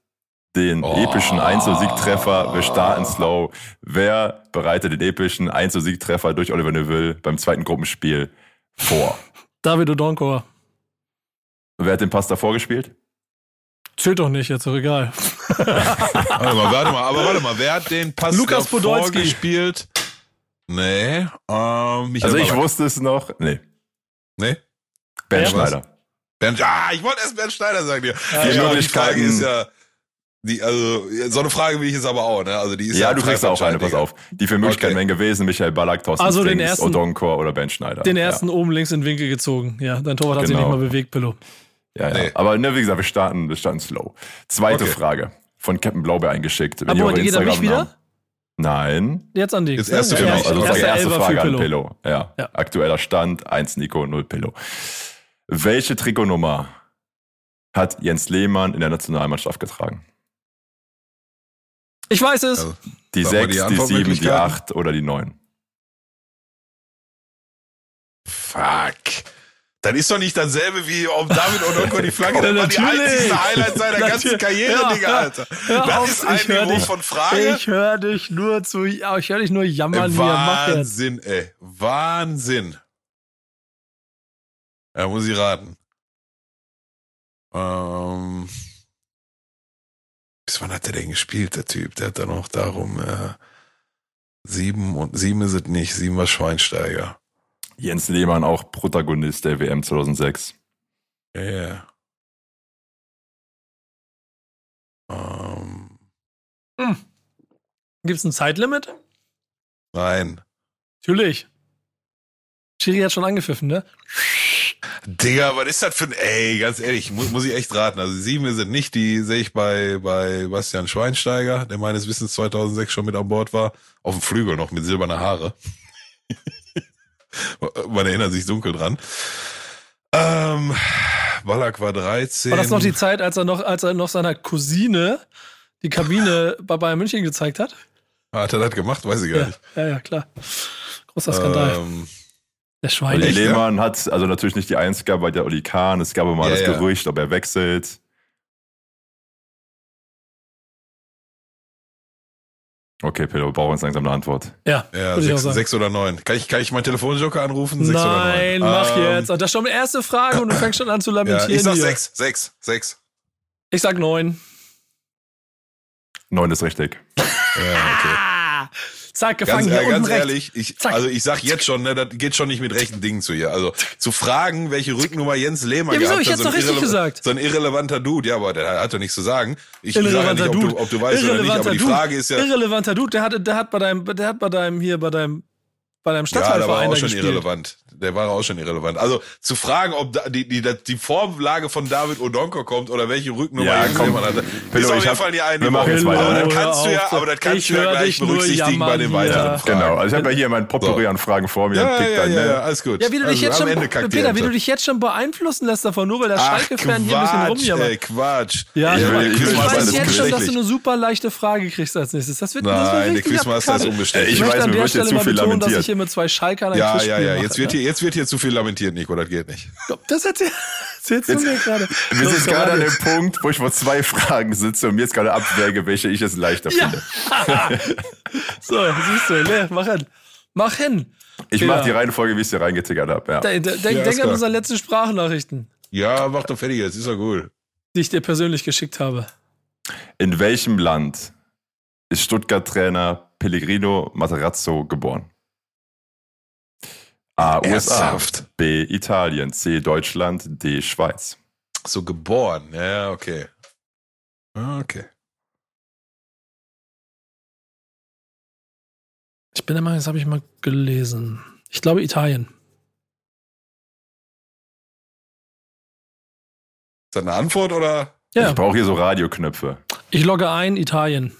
den Oh. epischen 1-Siegtreffer? Wir starten slow. Wer bereitet den epischen 1-Siegtreffer durch Oliver Neville beim zweiten Gruppenspiel vor? David Odonkor. Wer hat den Pass davor gespielt? Zählt doch nicht, jetzt doch egal. Warte mal, warte mal, aber warte mal, wer hat den Pass Lukas davor Podolski. gespielt? Nee, ähm, Michael Also ich wusste es noch. Nee, Nee? Ben Ja, Schneider. Bernd, ah, ich wollte erst Bernd Schneider sagen dir. Ja, die, Möglichkeiten- ist ja, die, also, so eine Frage will ich jetzt aber auch, ne? Also, die ist Ja, du kriegst auch eine, pass auf. Die vier Möglichkeiten Okay. wären gewesen, Michael Ballack, Thorsten Also den ersten- Odonkor oder Ben Schneider. Den ersten oben links in den Winkel gezogen. Ja, dein Torwart hat sich Genau. nicht mal bewegt, Pillow. Ja, ja. Nee. ja. Aber ne, wie gesagt, wir starten, wir starten slow. Zweite Okay. Frage von Captain Blaubeer eingeschickt. Wenn Aber ihr eure die geht an mich Instagram-Namen- wieder? Nein. Jetzt an die. Jetzt erste Genau, also das erste Elfer Frage für an Pillow. Pillow. Ja. Ja. Aktueller Stand, 1 Nico, 0 Pillow. Welche Trikotnummer hat Jens Lehmann in der Nationalmannschaft getragen? Ich weiß es. Also, Die Sag mal 6, die die 7, die Antwortmöglichkeiten. 8 oder die 9? Fuck. Dann ist doch nicht dasselbe wie um David Odonko die Flagge. Das war die einzigste Highlight seiner ganzen. Karriere, Ja, Digga. Alter. Das auf, ist ein ich Niveau dich. von Frage. Ich höre dich nur zu, ja, ich höre dich nur jammern Ey, hier. Mach jetzt. Wahnsinn, ey. Wahnsinn. Ja, muss ich raten. Ähm, bis wann hat der denn gespielt, der Typ? Der hat dann noch darum, äh, sieben und sieben ist es nicht. Sieben war Schweinsteiger. Jens Lehmann auch Protagonist der WM 2006. Ja, ja. Ähm, Gibt es ein Zeitlimit? nein. Natürlich. Schiri hat schon angepfiffen, ne? Digga, was ist das für ein, ey, ganz ehrlich, muss, muss ich echt raten. Also sieben sind nicht, die sehe ich bei, bei Bastian Schweinsteiger, der meines Wissens 2006 schon mit an Bord war. Auf dem Flügel noch mit silberner Haare. Man erinnert sich dunkel dran. Ähm, Ballack war 13. War das noch die Zeit, als er noch, als er noch seiner Cousine die Kabine bei Bayern München gezeigt hat? Hat er das gemacht? Weiß ich gar Ja, nicht. ja, ja, klar. Großer Skandal. Ähm, Der Schwein. Echt, ja? Lehmann hat also natürlich nicht die Eins gehabt bei der Oli Kahn. Es gab immer Ja, das ja. Gerücht, ob er wechselt. Okay, Pedro, wir brauchen jetzt langsam eine Antwort. Ja, ja, würde ich auch sechs, sagen. sechs oder neun. Kann ich, kann ich meinen Telefonjoker anrufen? Sechs Nein, oder neun? mach Ähm, jetzt. Und das ist schon die erste Frage und du fängst schon an zu Ja, lamentieren. ich sag hier. sechs, sechs, sechs. Ich sag neun. Neun ist richtig. Ja, okay. Zack, Ganz, gefangen äh, hier ganz ehrlich, ich, also ich sag jetzt schon, ne, das geht schon nicht mit rechten Dingen zu ihr. Also zu fragen, welche Rücknummer Jens Lehmann Ja, wieso? gehabt Ich hat, so richtig gesagt. So ein irrelevanter Dude, ja, aber der hat doch nichts zu sagen. Ich sage ja nicht, Irrelevanter ob du, Dude. ob du weißt oder nicht, aber die Dude. Frage ist ja, Irrelevanter Dude, der hat, der hat bei deinem, der hat bei deinem, hier, bei deinem bei einem Ja, der war Stadtteilverein auch schon gespielt. irrelevant. Der war auch schon irrelevant. Also zu fragen, ob da die, die, die Vorlage von David Odonko kommt oder welche Rücknummer Ja, komm. man hatte, Pillow, ist auf ich jeden Fall die eine. wir machen jetzt weiter, aber ne? das kannst du ja, aber das kannst du ja gleich berücksichtigen bei den weiteren. Fragen. Genau, also ich habe ja hier mein Potpourri So. an Fragen vor mir. Ja, ja, dann, ja, ne? ja, alles gut. Ja, wie du dich also, jetzt schon, Peter, wie du dich jetzt schon beeinflussen lässt davon, nur weil der Schalke-Fan hier ein bisschen rumjammert. ey, Quatsch. Ja, Ich weiß, jetzt schon, dass du eine super leichte Frage kriegst als nächstes. Das wird, das wird Nein, der richtig Quizmaster ist unbeständig. Ich, Ich möchte weiß, an mir der wird Stelle jetzt zu mal viel betonen, dass lamentiert. ich hier mit zwei Schalkern ein Ja, Quizspiel ja, ja. mache, Jetzt wird, ne? hier, jetzt wird hier zu viel lamentiert, Nico. Das geht nicht. Das erzähl- erzählst du mir gerade. Wir sind gerade an dem Punkt, wo ich vor zwei Fragen sitze und mir jetzt gerade abwäge, welche ich jetzt leichter Ja. finde. So, siehst du, ne, mach hin. Mach hin. Ich Ja. mache die Reihenfolge, wie ich sie reingetickert habe. Ja. Denk, denk, Ja, denk an unsere letzten Sprachnachrichten, Ja, mach doch fertig jetzt. Ist doch gut. die ich dir persönlich geschickt habe. In welchem Land ist Stuttgart-Trainer Pellegrino Materazzo geboren? A. USA, Ernsthaft? B. Italien, C. Deutschland, D. Schweiz. So geboren. Ja, okay. Ah, Okay. Ich bin der Meinung, das habe ich mal gelesen. Ich glaube Italien. Ist das eine Antwort oder? Ja, Ich brauche hier so Radioknöpfe. ich logge ein Italien.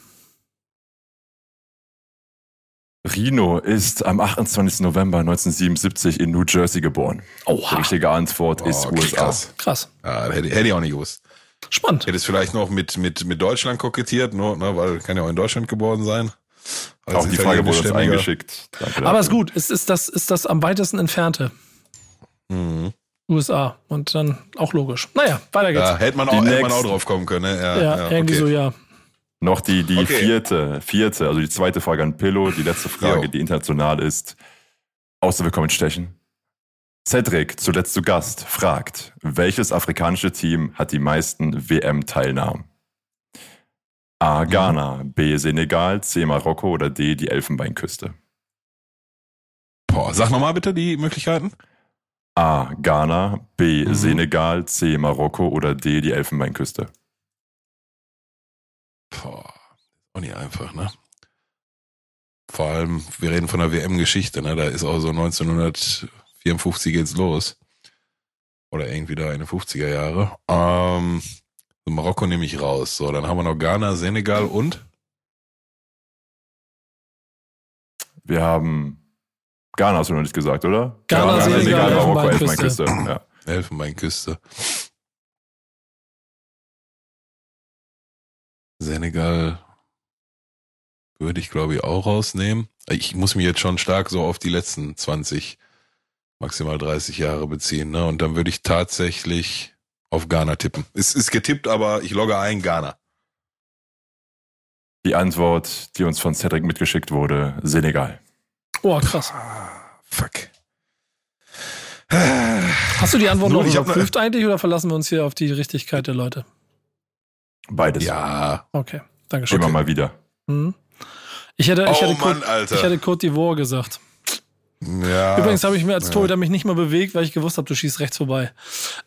Rino ist am 28. November 1977 in New Jersey geboren. Die Oha, richtige Antwort ist Oh, okay, USA. krass. krass. Ja, hätte, hätte ich auch nicht gewusst. Spannend. Hätte es vielleicht noch mit, mit, mit Deutschland kokettiert, nur, ne, weil kann ja auch in Deutschland geboren sein. Als Auch die Frage wurde uns eingeschickt. Danke Aber ist gut. Ist, ist, das, ist das am weitesten entfernte Mhm. USA? Und dann auch logisch. Naja, weiter geht's. Ja, hätte man, Die auch, hätte man auch drauf kommen können. Ne? Ja, ja, ja, irgendwie okay. so, ja. Noch die, die Okay. vierte, vierte, also die zweite Frage an Pillow, die letzte Frage, Jo. die international ist. Außer wir kommen in Stechen. Cedric, zuletzt zu Gast, fragt, welches afrikanische Team hat die meisten WM-Teilnahmen? A. Mhm. Ghana, B. Senegal, C. Marokko oder D. die Elfenbeinküste? Boah, sag nochmal bitte die Möglichkeiten. A. Ghana, B. Mhm. Senegal, C. Marokko oder D. die Elfenbeinküste? Boah, auch nicht einfach, ne? Vor allem, wir reden von der WM-Geschichte, ne? Da ist auch so 1954 geht's los. Oder irgendwie da in den 50er Jahre. Ähm, Marokko nehme ich raus. So, dann haben wir noch Ghana, Senegal und Wir haben Ghana hast du noch nicht gesagt, oder? Ghana, Senegal, Marokko, Elfenbeinküste. Elfenbeinküste. Ja. Elfenbeinküste. Senegal würde ich, glaube ich, auch rausnehmen. Ich muss mich jetzt schon stark so auf die letzten 20, maximal 30 Jahre beziehen. Ne? Und dann würde ich tatsächlich auf Ghana tippen. Es ist getippt, aber ich logge ein Ghana. Die Antwort, die uns von Cedric mitgeschickt wurde, Senegal. Oh, krass. Ah, fuck. Hast du die Antwort Nur, noch überprüft eigentlich oder verlassen wir uns hier auf die Richtigkeit der Leute? Beides. Ja. Okay, danke schön. Immer mal wieder. Mhm. Ich hätte, ich Oh hätte, Mann, Alter. ich hätte Côte d'Ivoire gesagt. ja. Übrigens habe ich mir als ja. Torhüter mich nicht mal bewegt, weil ich gewusst habe, du schießt rechts vorbei.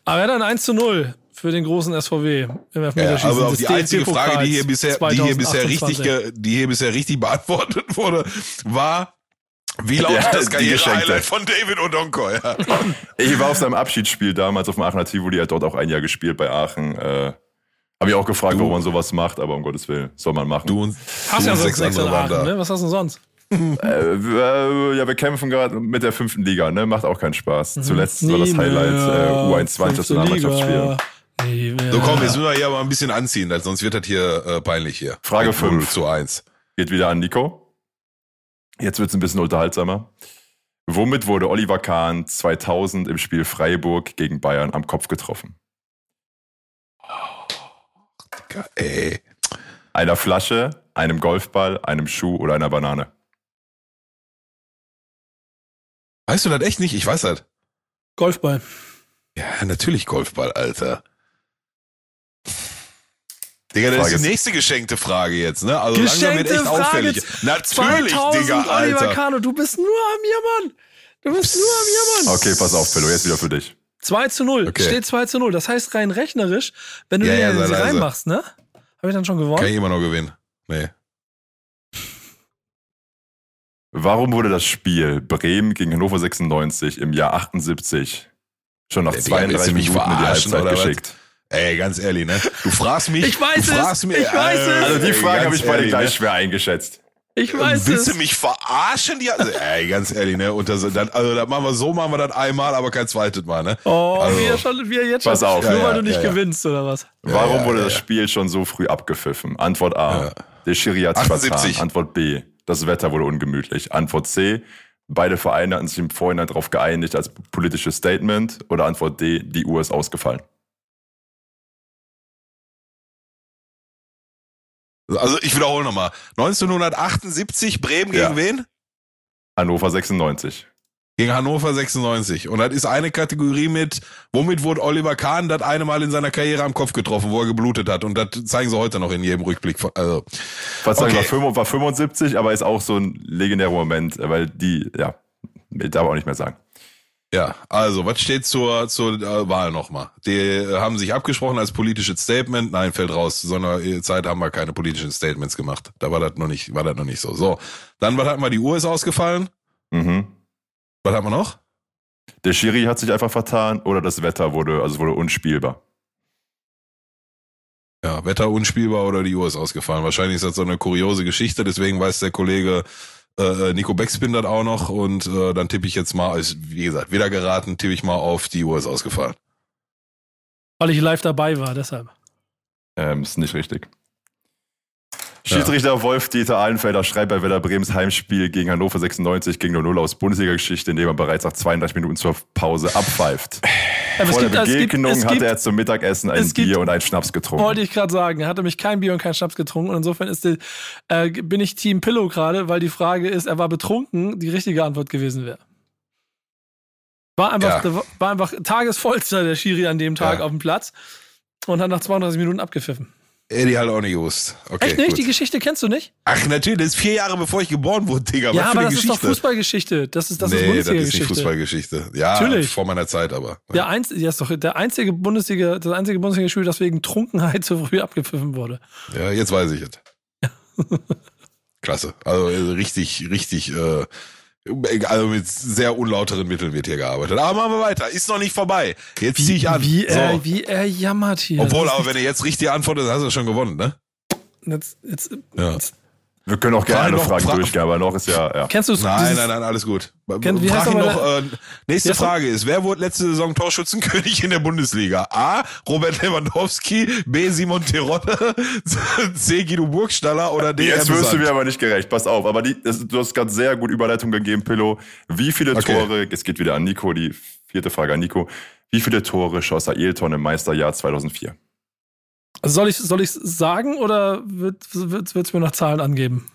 Aber er hat ein 1 zu 0 für den großen SVW im Ja, aber auf des die einzige Frage, die hier bisher, die hier bisher richtig, 2028. ge, die hier bisher richtig beantwortet wurde, war, wie lautet Ja, das. Karriere-Highlight von David Odonko? Ja. Ich war auf seinem Abschiedsspiel damals auf dem Aachener Tivoli, hat dort auch ein Jahr gespielt bei Aachen. Äh, Habe ich auch gefragt, Du- warum man sowas macht, aber um Gottes Willen, soll man machen. Du und, Hast du ja sechs nichts in andere waren Aachen, da. ne? Was hast du denn sonst? Äh, wir- ja, wir kämpfen gerade mit der fünften Liga, ne? Macht auch keinen Spaß. Mhm. Zuletzt war das Highlight äh, U21 Nationalmannschaftsspiel. Nee, So komm, jetzt müssen wir hier aber ein bisschen anziehen, sonst wird das hier äh, peinlich hier. Frage Mit null fünf. zu eins. Geht wieder an Nico. Jetzt wird's ein bisschen unterhaltsamer. Womit wurde Oliver Kahn 2000 im Spiel Freiburg gegen Bayern am Kopf getroffen? Ey. Einer Flasche, einem Golfball, einem Schuh oder einer Banane? Weißt du das echt nicht? Ich weiß das. Golfball. Ja, natürlich Golfball, Alter. Digga, das Frage ist die nächste geschenkte Frage jetzt, ne? Also langsam wird Geschenkte echt Frage. auffällig. Natürlich, 2000 Digga, Oliver Alter. Kano, du bist nur am Jammern. Du bist nur am Jammern. Okay, pass auf, Pillow, jetzt wieder für dich. 2 zu 0. Okay. Steht 2 zu 0. Das heißt rein rechnerisch, wenn du Ja, den ja, jetzt sei leise. reinmachst, ne? Habe ich dann schon gewonnen? Kann ich immer noch gewinnen. Nee. Warum wurde das Spiel Bremen gegen Hannover 96 im Jahr 78 schon nach Ja, Digga, willst 32 du mich Minuten in die Halbzeit oder was? geschickt? Ey, ganz ehrlich, ne? Du fragst mich. Ich weiß du es, fragst Mich, ich weiß es. Also die Frage habe ich beide ehrlich, gleich ne? schwer eingeschätzt. Ich weiß Willst es. du mich verarschen? Die, also, ey, ganz ehrlich, ne? Und das, dann, also, das machen wir so, machen wir das einmal, aber kein zweites Mal, ne? Oh, Also- wie, er schon, wie er jetzt Pass schon. auf. Nur Ja, weil ja, du nicht ja, gewinnst, oder was? Warum ja, wurde ja, das ja. Spiel schon so früh abgepfiffen? Antwort A. Ja. Der Schiri hat sich vertan. 78. Antwort B. Das Wetter wurde ungemütlich. Antwort C. Beide Vereine hatten sich im Vorhinein darauf geeinigt als politisches Statement. Oder Antwort D. Die Uhr ist ausgefallen. Also, ich wiederhole nochmal. 1978, Bremen gegen Ja. wen? Hannover 96. Gegen Hannover 96. Und das ist eine Kategorie mit, womit wurde Oliver Kahn das eine Mal in seiner Karriere am Kopf getroffen, wo er geblutet hat. Und das zeigen sie heute noch in jedem Rückblick. Also, Verzeihung, Okay. war, 5 war 75, aber ist auch so ein legendärer Moment, weil die, ja, darf auch nicht mehr sagen. Ja, also, was steht zur, zur äh, Wahl nochmal? Die äh, haben sich abgesprochen als politisches Statement. Nein, fällt raus. So einer Zeit haben wir keine politischen Statements gemacht. Da war das noch nicht, war das noch nicht so. So. Dann, was hatten wir? Die Uhr ist ausgefallen. Mhm. Was haben wir noch? Der Schiri hat sich einfach vertan oder das Wetter wurde, also wurde unspielbar. Ja, Wetter unspielbar oder die Uhr ist ausgefallen. Wahrscheinlich ist das so eine kuriose Geschichte, deswegen weiß der Kollege äh, Nico Beckspin das auch noch und äh, dann tippe ich jetzt mal, ist, wie gesagt, wieder geraten, tippe ich mal auf, die Uhr ist ausgefallen. Weil ich live dabei war, deshalb. Ähm, ist nicht richtig. Schiedsrichter Wolf-Dieter Ahlenfelder schreibt bei Werder Brems Heimspiel gegen Hannover 96 gegen 0 aus Bundesliga-Geschichte, indem er bereits nach 32 Minuten zur Pause abpfeift. Aber Vor der es gibt, Begegnung es hatte gibt, er zum Mittagessen ein es gibt- Bier und einen Schnaps getrunken. wollte ich gerade sagen, er hatte mich kein Bier und kein Schnaps getrunken und insofern ist die, äh, bin ich Team Pillow gerade, weil die Frage ist, er war betrunken, die richtige Antwort gewesen wäre. War einfach, Ja. war einfach tagesvollster der Schiri an dem Tag Ja. auf dem Platz und hat nach 32 Minuten abgepfiffen. Eddie halt auch nicht gewusst. Okay, Echt nicht? gut. Die Geschichte kennst du nicht? Ach, natürlich, das ist vier Jahre bevor ich geboren wurde, Digga. ja, Was aber das Geschichte. ist doch Fußballgeschichte. Das ist, das ist nee, das ist nicht. Fußballgeschichte. Ja, Natürlich. vor meiner Zeit aber. Der, einz ja, ist doch der einzige Bundesliga, das einzige Bundesliga-Spiel, das wegen Trunkenheit zu früh abgepfiffen wurde. Ja, jetzt weiß ich es. Klasse. Also äh, richtig, richtig, äh, also mit sehr unlauteren Mitteln wird hier gearbeitet. Aber machen wir weiter. Ist noch nicht vorbei. Jetzt zieh ich an. Wie er, so. wie er jammert hier. Obwohl, aber wenn du jetzt richtig antwortest, hast du schon gewonnen, ne? Jetzt, jetzt, Ja. jetzt, Wir können auch gerne alle noch, Fragen Fra- durchgehen, aber noch ist ja, ja. kennst du es? Nein, nein, nein, alles gut. Kennt- wie heißt ihn noch, äh, nächste? Frage ist, wer wurde letzte Saison Torschützenkönig in der Bundesliga? A. Robert Lewandowski, B. Simon Terodde, C. Guido Burgstaller oder D. Jetzt wirst du mir aber nicht gerecht. Pass auf, aber die, das, du hast gerade sehr gut Überleitung gegeben, Pillow. Wie viele Okay. Tore, es geht wieder an Nico, die vierte Frage an Nico. Wie viele Tore schoss Ailton im Meisterjahr 2004? Soll ich soll ich sagen oder wird wird wird's mir nach Zahlen angeben?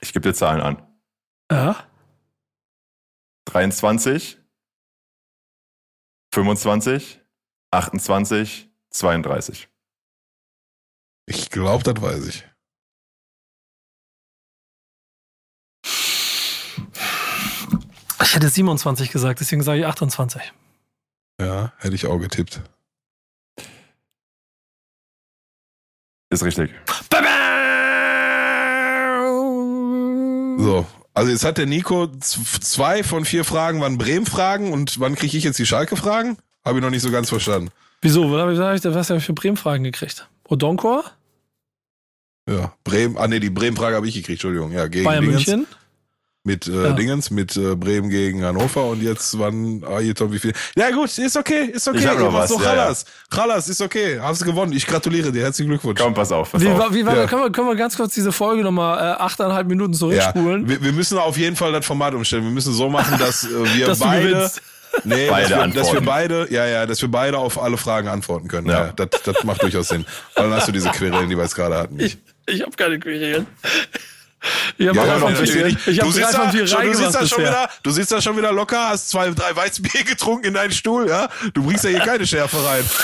Ich gebe dir Zahlen an. Ja. 23, 25, 28, 32. Ich glaube, das weiß ich. Ich hätte 27 gesagt, deswegen sage ich 28. Ja, hätte ich auch getippt. Ist richtig. So, also jetzt hat der Nico zwei von vier Fragen waren Bremen-Fragen und wann kriege ich jetzt die Schalke-Fragen? Habe ich noch nicht so ganz verstanden. Wieso? Was habe ich, was hab ich, was hab ich für Bremen-Fragen gekriegt? Odonkor? Ja, Bremen, ah nee, die Bremen-Frage habe ich gekriegt, Entschuldigung. Ja, gegen Bayern Dingens. München? Mit äh, Ja. Dingens, mit äh, Bremen gegen Hannover und jetzt wann, ah, hier, Tom, wie viel? Ja gut, ist okay, ist okay. Ich hab noch was, so ja, Chalas. Chalas, ist okay. Hast du gewonnen. Ich gratuliere dir. Herzlichen Glückwunsch. Komm, pass auf. Pass Wie, auf. wie war, Ja. können, wir, können wir ganz kurz diese Folge nochmal äh, achteinhalb Minuten ja, zurückspulen? wir, wir müssen auf jeden Fall das Format umstellen. Wir müssen so machen, dass äh, wir dass beide, nee, Beide dass, wir, dass wir beide, ja, ja, dass wir beide auf alle Fragen antworten können. Ja, Ja. das, das macht durchaus Sinn. Weil dann hast du diese Querelen, die wir jetzt gerade hatten. Ich, ich habe keine Querelen. Ich habe Ja, natürlich vier, nicht. ich hab du drei sitzt von da, vier schon, du sitzt da schon wieder, du sitzt da schon wieder locker, hast zwei, drei Weizenbier getrunken in deinen Stuhl, ja? Du bringst ja hier keine Schärfe rein.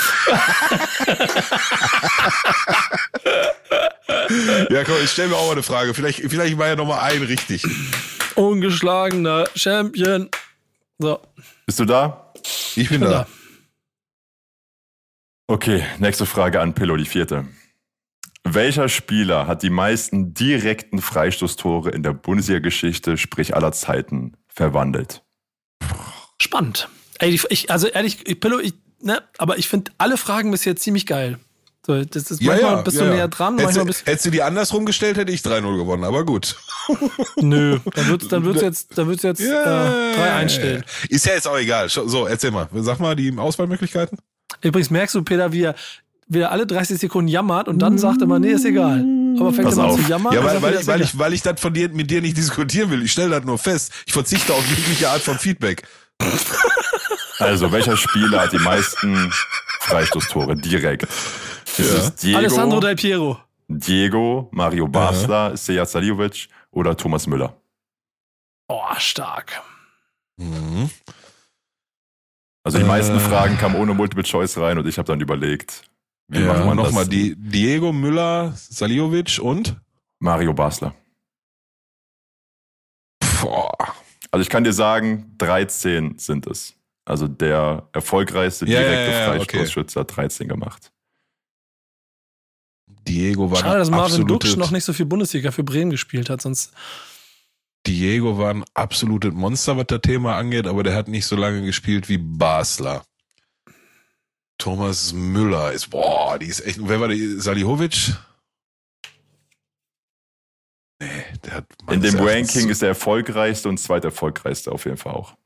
ja, komm, ich stell mir auch mal eine Frage. Vielleicht, vielleicht war ja noch mal ein richtig. Ungeschlagener Champion. So, Bist du da? Ich bin bin da. da. Okay, nächste Frage an Pillow, die vierte. Welcher Spieler hat die meisten direkten Freistoßtore in der Bundesliga-Geschichte, sprich aller Zeiten, verwandelt? Spannend. Ey, ich, also ehrlich, ich, Pillow, ich, ne, aber ich finde alle Fragen bisher ziemlich geil. So, das ist Ja, manchmal ja, bist ja, du ja. näher dran, Hättest, bist hättest du die andersrum gestellt, hätte ich 3-0 gewonnen, aber gut. Nö, dann wird's, dann wird's jetzt, dann wird's jetzt äh, 3-1 stehen. Ist ja jetzt auch egal. So, erzähl mal. Sag mal die Auswahlmöglichkeiten. Übrigens merkst du, Peter, wie er, wie er alle 30 Sekunden jammert und dann sagt er mal, nee, ist egal. Aber fängt Pass er mal auf. zu jammern. Ja, weil, weil, wieder, ich, weil, ich, weil ich das von dir, mit dir nicht diskutieren will. Ich stelle das nur fest. Ich verzichte auf jegliche Art von Feedback. Also, welcher Spieler hat die meisten Freistoßtore direkt? Ist es Diego, Alessandro Del Piero. Diego, Mario Basler, Seja Saliovic oder Thomas Müller? Oh, stark. Mhm. Also die Äh. meisten Fragen kamen ohne Multiple Choice rein und ich habe dann überlegt, wie macht Ja, man nochmal das? die Diego Müller, Saliovic und Mario Basler. Boah. Also ich kann dir sagen, 13 sind es. Also der erfolgreichste Ja, ja, direkte ja, ja, okay. Freistoßschütze hat 13 gemacht. Diego war Schade, dass Marvin Duksch noch nicht so viel Bundesliga für Bremen gespielt hat, sonst. Diego war ein absolutes Monster, was das Thema angeht, aber der hat nicht so lange gespielt wie Basler. Thomas Müller ist, boah, die ist echt, wer war die, Salihovic? Nee, der hat In dem Ranking so- ist der erfolgreichste und zweiterfolgreichste auf jeden Fall auch.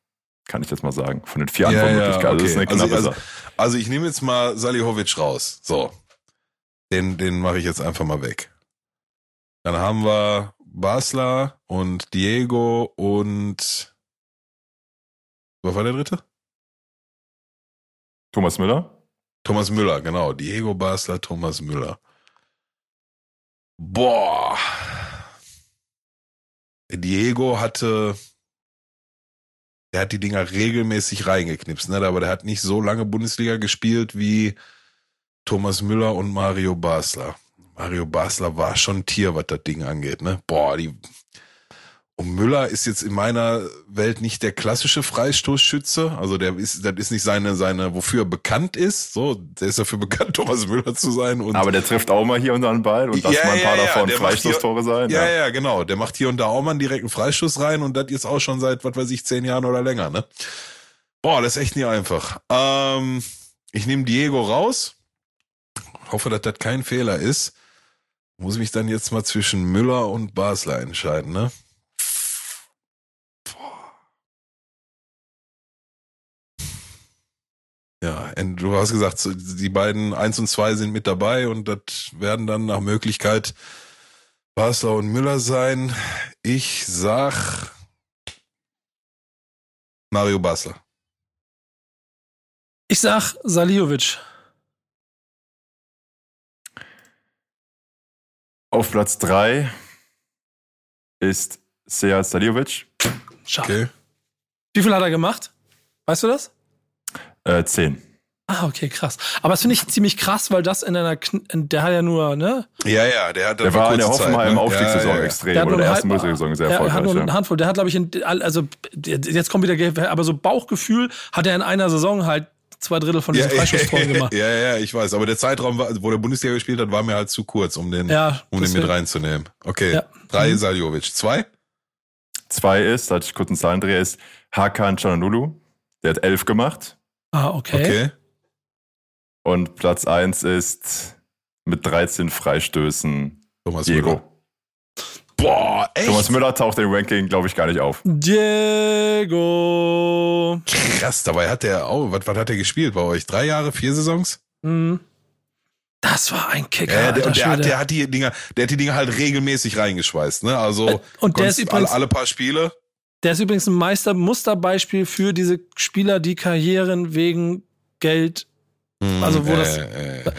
Kann ich jetzt mal sagen. Von den vier Ja, ja, Antwortmöglichkeiten. Also das ist eine okay. Also- also-. Also ich nehme jetzt mal Salihovic raus. So. Den, den mache ich jetzt einfach mal weg. Dann haben wir Basler und Diego und was war der dritte? Thomas Müller? Thomas Müller, genau. Diego Basler, Thomas Müller. Boah. Diego hatte, der hat die Dinger regelmäßig reingeknipst, ne? aber der hat nicht so lange Bundesliga gespielt wie Thomas Müller und Mario Basler. Mario Basler war schon ein Tier, was das Ding angeht, ne? Boah, die, und Müller ist jetzt in meiner Welt nicht der klassische Freistoßschütze. Also der ist, das ist nicht seine, seine, wofür er bekannt ist. So, der ist dafür bekannt, Thomas Müller zu sein. Und Aber der trifft auch mal hier und da einen Ball und Ja, mal ein paar ja, ja, davon Freistoßtore sein. ja, ja, genau. Der macht hier und da auch mal einen direkten Freistoß rein und das jetzt auch schon seit, was weiß ich, zehn Jahren oder länger, ne? Boah, das ist echt nie einfach. Ähm, ich nehme Diego raus. Hoffe, dass das kein Fehler ist. Muss mich dann jetzt mal zwischen Müller und Basler entscheiden, ne? Ja, und du hast gesagt, die beiden eins und zwei sind mit dabei und das werden dann nach Möglichkeit Basler und Müller sein. Ich sag Mario Basler. Ich sag Saliovic. Auf Platz 3 ist Seja Saliovic. Schade. Okay. Wie viel hat er gemacht? Weißt du das? Äh, 10. Ah, okay, krass. Aber das finde ich ziemlich krass, weil das in einer, Kn der hat ja nur, ne? Ja, ja, der hat Der war in der Hoffenheim ne? Aufstiegssaison ja, ja, ja. extrem. Der Oder der ersten Bundesliga-Saison sehr er hat erfolgreich. nur eine ja. Handvoll. Der hat, glaube ich, in, also jetzt kommt wieder, Geld, aber so Bauchgefühl hat er in einer Saison halt zwei Drittel von Ja, diesen Freistoßtoren gemacht. ja, ja, ich weiß. Aber der Zeitraum, war- wo der Bundesliga gespielt hat, war mir halt zu kurz, um den, Ja, um den mit reinzunehmen. Okay. Ja. Drei Mhm. Saljovic. Zwei? Zwei ist, da hatte ich kurz einen Zahlendreher, ist Hakan Cananulu. Der hat 11 gemacht. Ah, okay. Okay. Und Platz 1 ist mit 13 Freistößen Thomas Diego. Müller. Boah, echt? Thomas Müller taucht im Ranking, glaube ich, gar nicht auf. Diego. Krass, dabei hat der auch, was, was hat er gespielt bei euch? Drei Jahre, vier Saisons? Hm. Das war ein Kicker. Ja, der, der, hat, der hat die Dinger, der hat die Dinger halt regelmäßig reingeschweißt, ne? Also und der ist übrigens- alle, alle paar Spiele. Der ist übrigens ein Meister, Musterbeispiel für diese Spieler, die Karrieren wegen Geld Also, wo äh, das- äh, äh.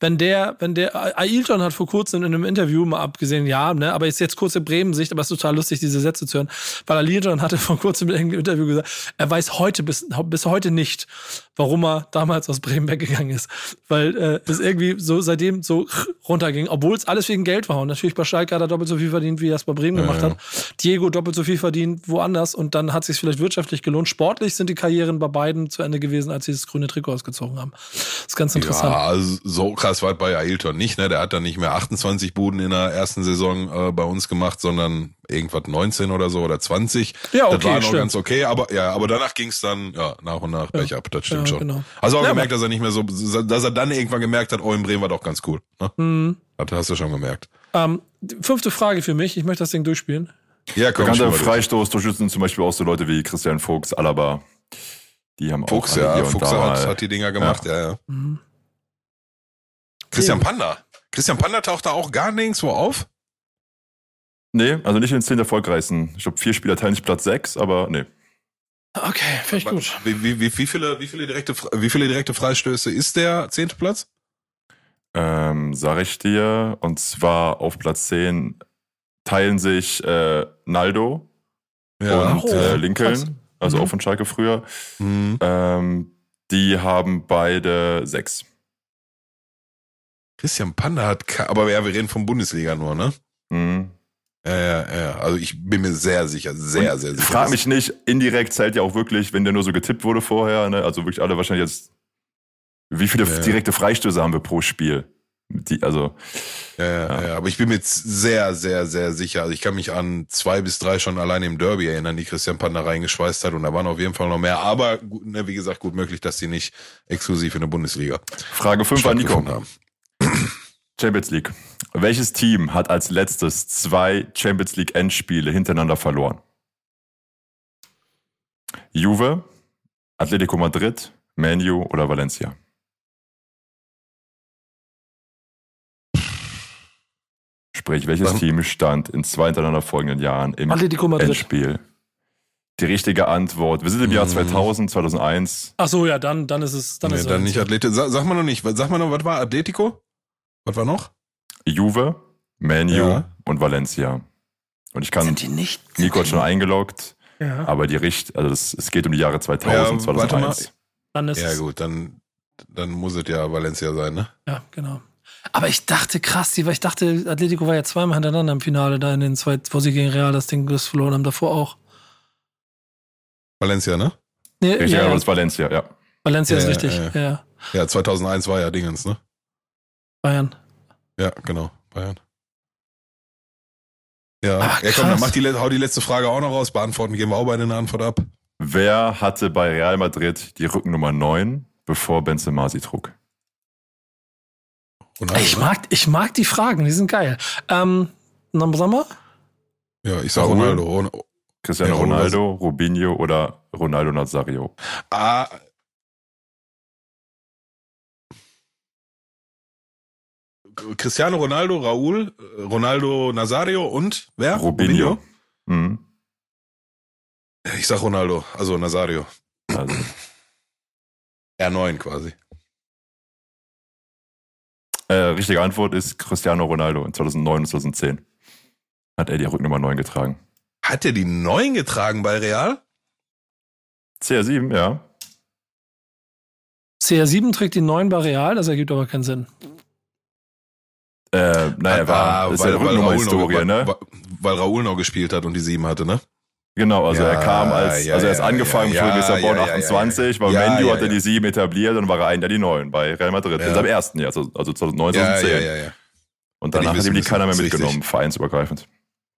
wenn der, wenn der, Ailton hat vor kurzem in einem Interview mal abgesehen, ja, ne, aber ist jetzt kurz in Bremen-Sicht, aber es ist total lustig, diese Sätze zu hören, weil Ailton hatte vor kurzem in einem Interview gesagt, er weiß heute bis, bis heute nicht, warum er damals aus Bremen weggegangen ist, weil äh, es irgendwie so seitdem so runterging, obwohl es alles wegen Geld war und natürlich bei Schalke hat er doppelt so viel verdient, wie er es bei Bremen Ja, gemacht ja. hat, Diego doppelt so viel verdient woanders und dann hat es sich vielleicht wirtschaftlich gelohnt. Sportlich sind die Karrieren bei beiden zu Ende gewesen, als sie das grüne Trikot ausgezogen haben. Das ist ganz interessant. Ja, also so krass war bei Ailton nicht, ne? Der hat dann nicht mehr 28 Buden in der ersten Saison äh, bei uns gemacht, sondern irgendwas 19 oder so oder 20. Ja, okay, das war noch stimmt. ganz okay, aber ja, aber danach ging's dann ja nach und nach bergab, das stimmt Ja, schon. genau. Also auch Ja, gemerkt, dass er nicht mehr so, dass er dann irgendwann gemerkt hat, oh, in Bremen war doch ganz cool. Ne? Mhm. Das hast du schon gemerkt. Ähm, fünfte Frage für mich. Ich möchte das Ding durchspielen. Ja, komm, Bekannte spiel mal durch. Freistoßtorschützen sind zum Beispiel auch so Leute wie Christian Fuchs, Alaba. Die haben Fuchs, auch ja, Fuchs hat, hat die Dinger gemacht, ja, ja. Mhm. Christian Panda. Christian Panda taucht da auch gar nirgendwo auf. Nee, also nicht in den zehn erfolgreichsten. Ich glaube, vier Spieler teilen sich Platz sechs, aber nee. Okay, finde ich gut. Wie, wie, wie, wie, viele, wie, viele direkte, wie viele direkte Freistöße ist der zehnte Platz? Ähm, sag ich dir. Und zwar auf Platz 10 teilen sich äh, Naldo und Oh, äh, krass. Lincoln, also Mhm. auch von Schalke früher. Mhm. Ähm, die haben beide sechs. Christian Panda hat, aber ja, wir reden von Bundesliga nur, ne? Mhm. Ja, ja, ja. Also ich bin mir sehr sicher, sehr, Und sehr sicher. Frag mich nicht, indirekt zählt ja auch wirklich, wenn der nur so getippt wurde vorher, ne? also wirklich alle wahrscheinlich jetzt, wie viele Ja. direkte Freistöße haben wir pro Spiel? Die, also, Ja, ja, ja, aber ich bin mir jetzt sehr, sehr, sehr sicher. Also ich kann mich an zwei bis drei schon alleine im Derby erinnern, die Christian Panda reingeschweißt hat und da waren auf jeden Fall noch mehr. Aber ne, wie gesagt, gut möglich, dass die nicht exklusiv in der Bundesliga Frage 5 an Nico. haben. Champions League. Welches Team hat als letztes zwei Champions League Endspiele hintereinander verloren? Juve, Atletico Madrid, Manu oder Valencia? Sprich, welches Team stand in zwei hintereinander folgenden Jahren im Atletico Madrid. Endspiel? Die richtige Antwort. Wir sind im Jahr Mhm. 2000, 2001. Ach so, ja, dann, dann ist es, dann Nee, ist es. dann nicht Atletico. Sag, sag mal noch nicht. Sag mal noch, was war Atletico? Was war noch? Juve, Manu Ja. und Valencia. Und ich kann, Sind die nicht? Nico hat schon eingeloggt. Ja, Aber die Richt, also das, es geht um die Jahre 2000, Ja, warte 2001. dann ist Ja gut, dann, dann muss es ja Valencia sein, ne? Ja, genau. Aber ich dachte krass, die- weil ich dachte, Atletico war ja zweimal hintereinander im Finale, da in den zwei, wo sie gegen Real das Ding verloren haben, davor auch. Valencia, ne? Nee, Richtig, ja, aber ja, das ist Valencia, ja. Valencia Ja, ist richtig. ja. Ja, ja. Ja, 2001 war ja Dingens, ne? Bayern. Ja, genau, Bayern. Ja, Ah, ja komm, dann mach die, hau die letzte Frage auch noch raus. Beantworten geben wir auch beide eine Antwort ab. Wer hatte bei Real Madrid die Rückennummer 9, bevor Benzema sie trug? Ronaldo, Ich ne? mag, ich mag die Fragen, die sind geil. Ähm, sag mal? Ja, ich sag Raúl. Ronaldo. Ron Cristiano Ja, oder Ronaldo, Rubinho oder Ronaldo Nazario? ah, Cristiano Ronaldo, Raúl, Ronaldo Nazario und wer? Rubinho. Mhm. Ich sag Ronaldo, also Nazario. Also, R9 quasi. äh, richtige Antwort ist Cristiano Ronaldo in 2009 und 2010. Hat er die Rückennummer 9 getragen. Hat er die 9 getragen bei Real? CR7, ja. CR7 trägt die 9 bei Real, das ergibt aber keinen Sinn. Äh, naja, war, das ist ja Raúl Rückennummer-Historie, ne? weil, weil Raúl noch gespielt hat und die 7 hatte, ne? Genau, also Ja, er kam als, ja, also er ist ja, angefangen ja, für Lissabon ja, ja, 28, ja, bei ja, Menu ja, hat er ja. die 7 etabliert und war er ein der die 9 bei Real Madrid. Ja. In seinem ersten Jahr, also also 2009, Ja, 2010. ja, ja, ja. Und danach hat ihm die keiner mehr mitgenommen, richtig. vereinsübergreifend.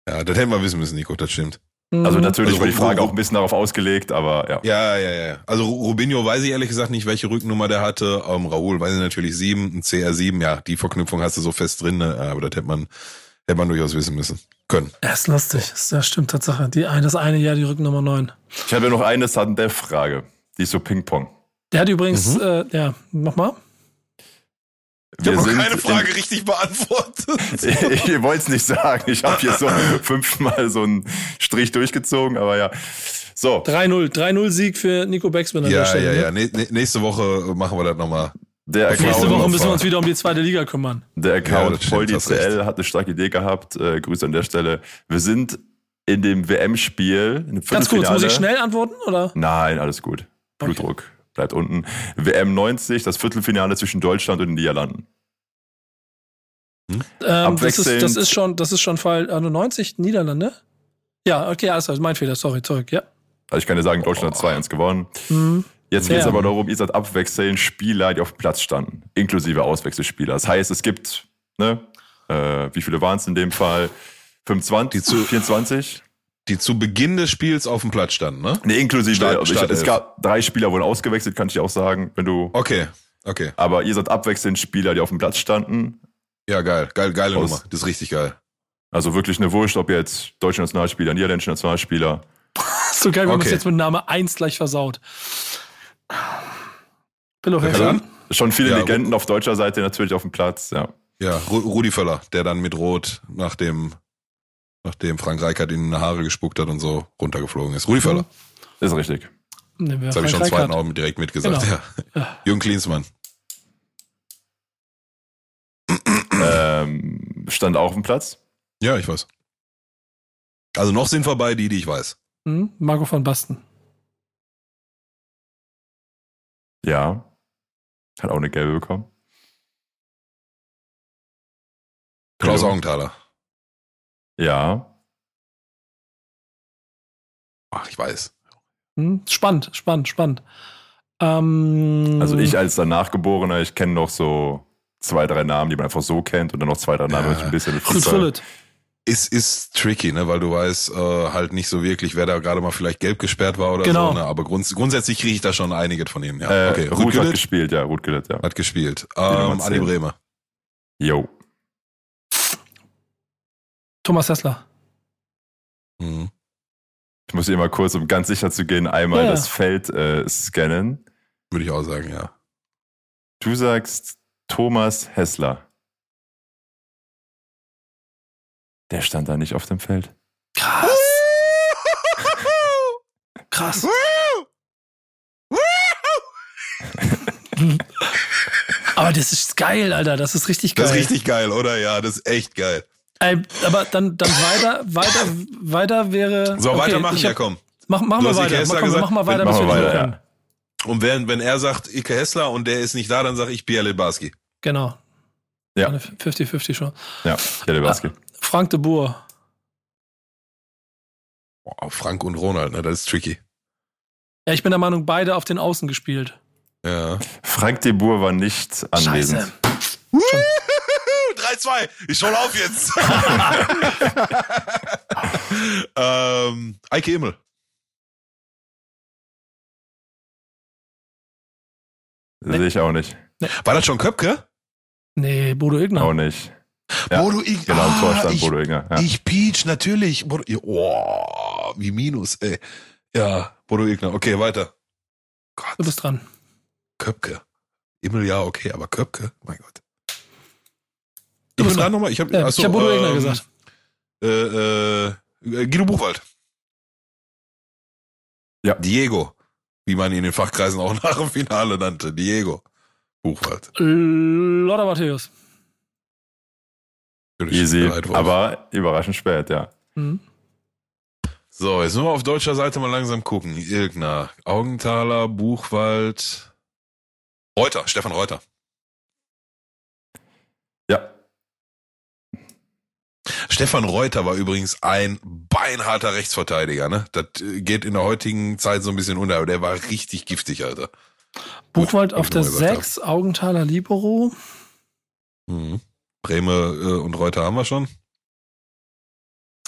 Ja, das hätten wir wissen müssen, Nico, das stimmt. Also Mhm. natürlich Also war die Frage auch ein bisschen darauf ausgelegt, aber ja. Ja, ja, ja. Also Ru- Rubinho weiß ich ehrlich gesagt nicht, welche Rückennummer der hatte. Ähm, Raúl weiß ich natürlich 7, ein CR7, ja, die Verknüpfung hast du so fest drin, ne? aber das hätte man, hätte man durchaus wissen müssen. Können. Das ist lustig. Das, stimmt Tatsache. Die, ein- das eine Jahr die Rückennummer 9. Ich habe ja noch eine Sudden-Death-Frage. Die ist so Ping-Pong. Der hat übrigens, Mhm. äh, ja, nochmal. Ich habe keine in- Frage richtig beantwortet. ich wollte es nicht sagen. Ich habe hier so fünfmal so einen Strich durchgezogen, aber ja. So, 3-0. 3-0-Sieg für Nico Beckspin an der ja, Stelle. ja, ne? ja. Ne- ne- nächste Woche machen wir das nochmal. der Nächste Woche müssen wir uns wieder um die zweite Liga kümmern. der Ja, Account recht. VollDCL hat eine starke Idee gehabt. Äh, Grüße an der Stelle. Wir sind in dem WM-Spiel. Ganz kurz, muss ich schnell antworten? Oder? Nein, alles gut. Blutdruck bleibt unten. WM 90, das Viertelfinale zwischen Deutschland und den Niederlanden. Ähm, das, ist, Abwechselnd. das ist schon, das ist schon Fall also 90 Ja, okay, alles klar, mein Fehler, sorry, zurück, ja. Also ich kann dir sagen, Deutschland hat 2-1 gewonnen. Mhm. Jetzt geht es Ja. aber darum, ihr seid abwechseln Spieler, die auf dem Platz standen, inklusive Auswechselspieler. Das heißt, es gibt, ne, äh, wie viele waren es in dem Fall? 25, Die zu- 24? Die zu Beginn des Spiels auf dem Platz standen, ne? Ne, inklusive, Start- also ich, es gab drei Spieler wurden ausgewechselt, kann ich dir auch sagen, wenn du, Okay, okay. aber ihr seid abwechselnd Spieler, die auf dem Platz standen. Ja, geil, geil, geile Aus- Nummer. Das ist richtig geil. Also wirklich eine Wurscht, ob jetzt deutsche Nationalspieler, niederländische Nationalspieler. So geil, wir haben Okay. uns jetzt mit Name 1 gleich versaut. Pillow, Ja? Schon viele Ja, Legenden auf deutscher Seite natürlich auf dem Platz, ja. Ja, Ru Rudi Völler, der dann mit Rot nach dem, nachdem Frank Reichert ihn in die Haare gespuckt hat und so runtergeflogen ist. Rudi Völler. Ist richtig. Wir Das habe ich schon Frank zweiten. Augen direkt mitgesagt. Genau. Ja. Ja. Jürgen Klinsmann. ähm, stand auch auf dem Platz. Ja, ich weiß. Also noch sind vorbei die, die ich weiß. Hm? Marco von Basten. Ja. Hat auch eine gelbe bekommen. Klaus. Augenthaler. Ja. Ach, ich weiß. Hm? Spannend, spannend, spannend. Ähm, Also ich als danach Geborener, ich kenne noch so zwei, drei Namen, die man einfach so kennt und dann noch zwei, drei Namen, Ja. die ich ein bisschen Fußball- Fullet. Ist, ist tricky, ne, weil du weißt äh, halt nicht so wirklich, wer da gerade mal vielleicht gelb gesperrt war oder Genau. so. Ne? Aber grunds grundsätzlich kriege ich da schon einige von ihnen. Ja, Äh, okay. Ruth Ruth hat gespielt, ja, Ruth Güllit, ja. hat gespielt. Ähm, Adi 10. Bremer. Jo. Thomas Hessler. Mhm. Ich muss hier mal kurz, um ganz sicher zu gehen, einmal Ja. das Feld äh, scannen. Würde ich auch sagen, ja. Du sagst Thomas Hessler. Der stand da nicht auf dem Feld. Krass. Krass. Aber das ist geil, Alter. Das ist richtig geil. Das ist richtig geil, oder? Ja, das ist echt geil. Ey, aber dann, dann weiter, weiter, weiter wäre. So, okay, weitermachen, ich ja hab- komm. Mach, machen Du wir hast Ike weiter. Mach, komm, mach mal weiter, Machen bis wir weiter, ja. Und wenn, wenn er sagt Ike Hessler und der ist nicht da, dann sage ich Pierre Lebarski. Genau. Ja. Eine 50-50 schon. Ja, der Lebarski. Frank de Boer. Boah, Frank und Ronald, ne, das ist tricky. Ja, ich bin der Meinung, beide auf den Außen gespielt. Ja. Frank de Boer war nicht anwesend. Scheiße. 3-2, ich hol auf jetzt. ähm, Eike Immel. Sehe ich auch nicht. War das schon Köpke? Nee, Bodo Igner. Auch nicht. Ja, Bodo Ig Genau, im Ah, stand ich, Bodo Igner. Ja. Ich Peach, natürlich. Bodo, oh, wie Minus, ey. Ja, Bodo Igner. Okay, weiter. Du Gott, bist dran. Köpke. Immel, ja, okay, aber Köpke, mein Gott. Du Ich bist bin dran nochmal. Ich habe achso, ich habe Bodo Igner ähm, gesagt. Äh, äh, Guido Buchwald. Ja. Diego, wie man ihn in den Fachkreisen auch nach dem Finale nannte. Diego Buchwald. Lothar Matthäus. Natürlich, Easy, aber überraschend spät, ja. Mhm. So, jetzt müssen wir auf deutscher Seite mal langsam gucken. Ilgner, Augenthaler, Buchwald, Reuter, Stefan Reuter. Ja, Stefan Reuter war übrigens ein beinharter Rechtsverteidiger, ne? Das äh, geht in der heutigen Zeit so ein bisschen unter, aber der war richtig giftig, Alter. Buchwald auf der ich noch mal 6, Augenthaler Libero. Mhm. Breme äh, und Reuter haben wir schon.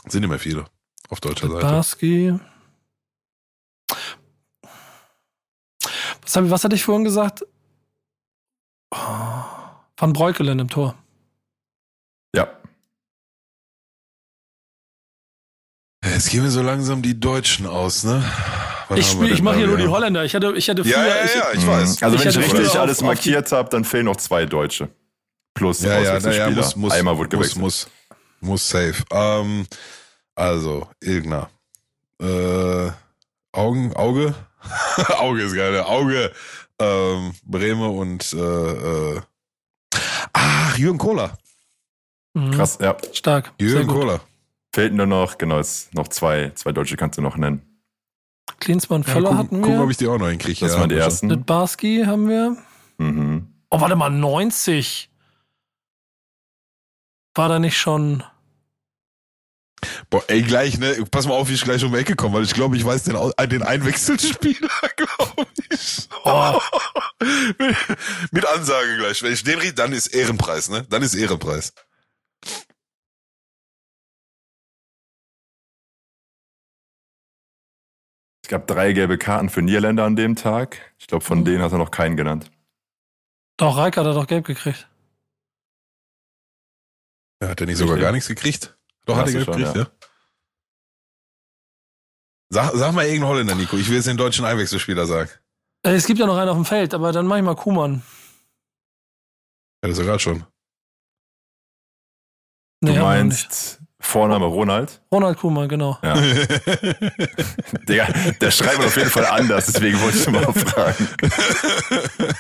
Sind nicht mehr viele auf deutscher Seite. Barski. Was, hab, was hatte ich vorhin gesagt? Oh, Van Breukelen im Tor. ja. Jetzt gehen wir so langsam die Deutschen aus, ne? Was Ich, haben spiel, wir ich mache hier nur die? Holländer. Ich hatte, ich hatte früher. Ja, ja, ich, ja, ich Mhm. weiß. Also Ich wenn ich richtig alles markiert habe, dann fehlen noch zwei Deutsche. Plus Ja, ja, naja, Auswechselspieler. muss, muss, Einmal wurde muss, gewechselt. muss, muss safe. Ähm, also, Ilgner. Äh, Augen, Auge? Auge ist geil? Auge, ähm, Breme und, äh, äh, ach, Jürgen Kohler. Mhm. Krass, ja. Stark. Jürgen. Kohler. Fehlten nur noch, genau, jetzt noch zwei, zwei Deutsche kannst du noch nennen. Klinsmann Ja, Völler guck, hatten gucken, wir. ob ich die auch noch hinkriege. Das ja, waren die ersten. Litbarski haben wir. Mhm. Oh, warte mal, 90. War da nicht schon. Boah, ey, gleich, ne? Pass mal auf, wie ich gleich um die Ecke komme, weil ich glaube, ich weiß den, äh, den Einwechselspieler, glaube ich. Oh. mit, mit Ansage gleich. Wenn ich den riech, dann ist Ehrenpreis, ne? Dann ist Ehrenpreis. Gab drei gelbe Karten für Niederländer an dem Tag. Ich glaube, von Mhm. denen hat er noch keinen genannt. Doch, Reika hat er doch gelb gekriegt. Ja, hat er nicht sogar gar nichts gekriegt? Doch, hat er du gekriegt, schon, ja. Sag, sag mal irgendeinen Holländer, Nico. Ich will jetzt den deutschen Einwechselspieler sagen. Äh, Es gibt ja noch einen auf dem Feld, aber dann mach ich mal Kuhmann. Ja, das ist ja gerade schon. Nee, du meinst Vorname Ronald? Ronald Kuhmann, genau. Ja. Digga, der schreibt man auf jeden Fall anders, deswegen wollte ich mal fragen.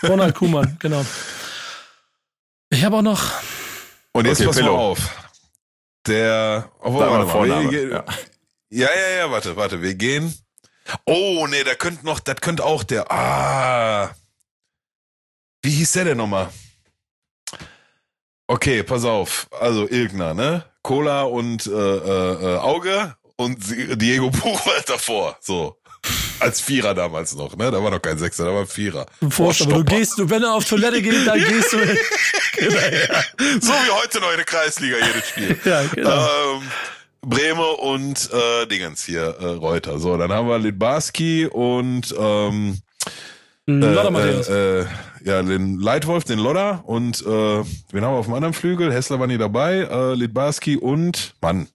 Ronald Kuhmann, genau. Ich habe auch noch. Und jetzt Okay, pass mal auf. Der, oh, warte Vorname. wir- Ja. Ja, ja, ja, warte, warte, wir gehen. Oh, nee, da könnte noch, das könnte auch der, ah. Wie hieß der denn nochmal? Okay, pass auf. Also Ilgner, ne? Cola und äh, äh, äh, Auge und Diego Buchwald davor. So. Als Vierer damals noch, ne? Da war noch kein Sechser, da war ein Vierer. Vorst, aber du Vorstopper. gehst, du, wenn er auf Toilette geht, dann gehst du. So wie heute noch in der Kreisliga jedes Spiel. ja, genau. Ähm, Breme und äh, Dingens hier, äh, Reuter. So, dann haben wir Litbarski und ähm, Hm, äh, Lothar Matthäus. äh, äh, ja, den Leitwolf, den Lodder und äh, wen haben wir auf dem anderen Flügel? Hessler war nie dabei, äh, Litbarski und Mann.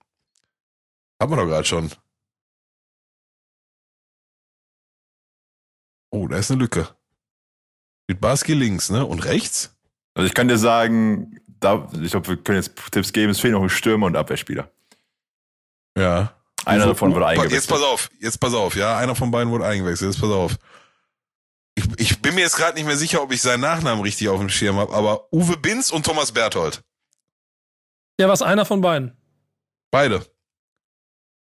Haben wir doch gerade schon. Oh, da ist eine Lücke. Litbarski links, ne? Und rechts? Also ich kann dir sagen, da, ich glaube, wir können jetzt Tipps geben, es fehlen noch ein Stürmer und Abwehrspieler. Ja. Einer davon wurde eingewechselt. Jetzt pass auf, jetzt pass auf, ja, einer von beiden wurde eingewechselt, jetzt pass auf. Ich, ich bin mir jetzt gerade nicht mehr sicher, ob ich seinen Nachnamen richtig auf dem Schirm habe, aber Uwe Binz und Thomas Berthold. Ja, was einer von beiden. Beide.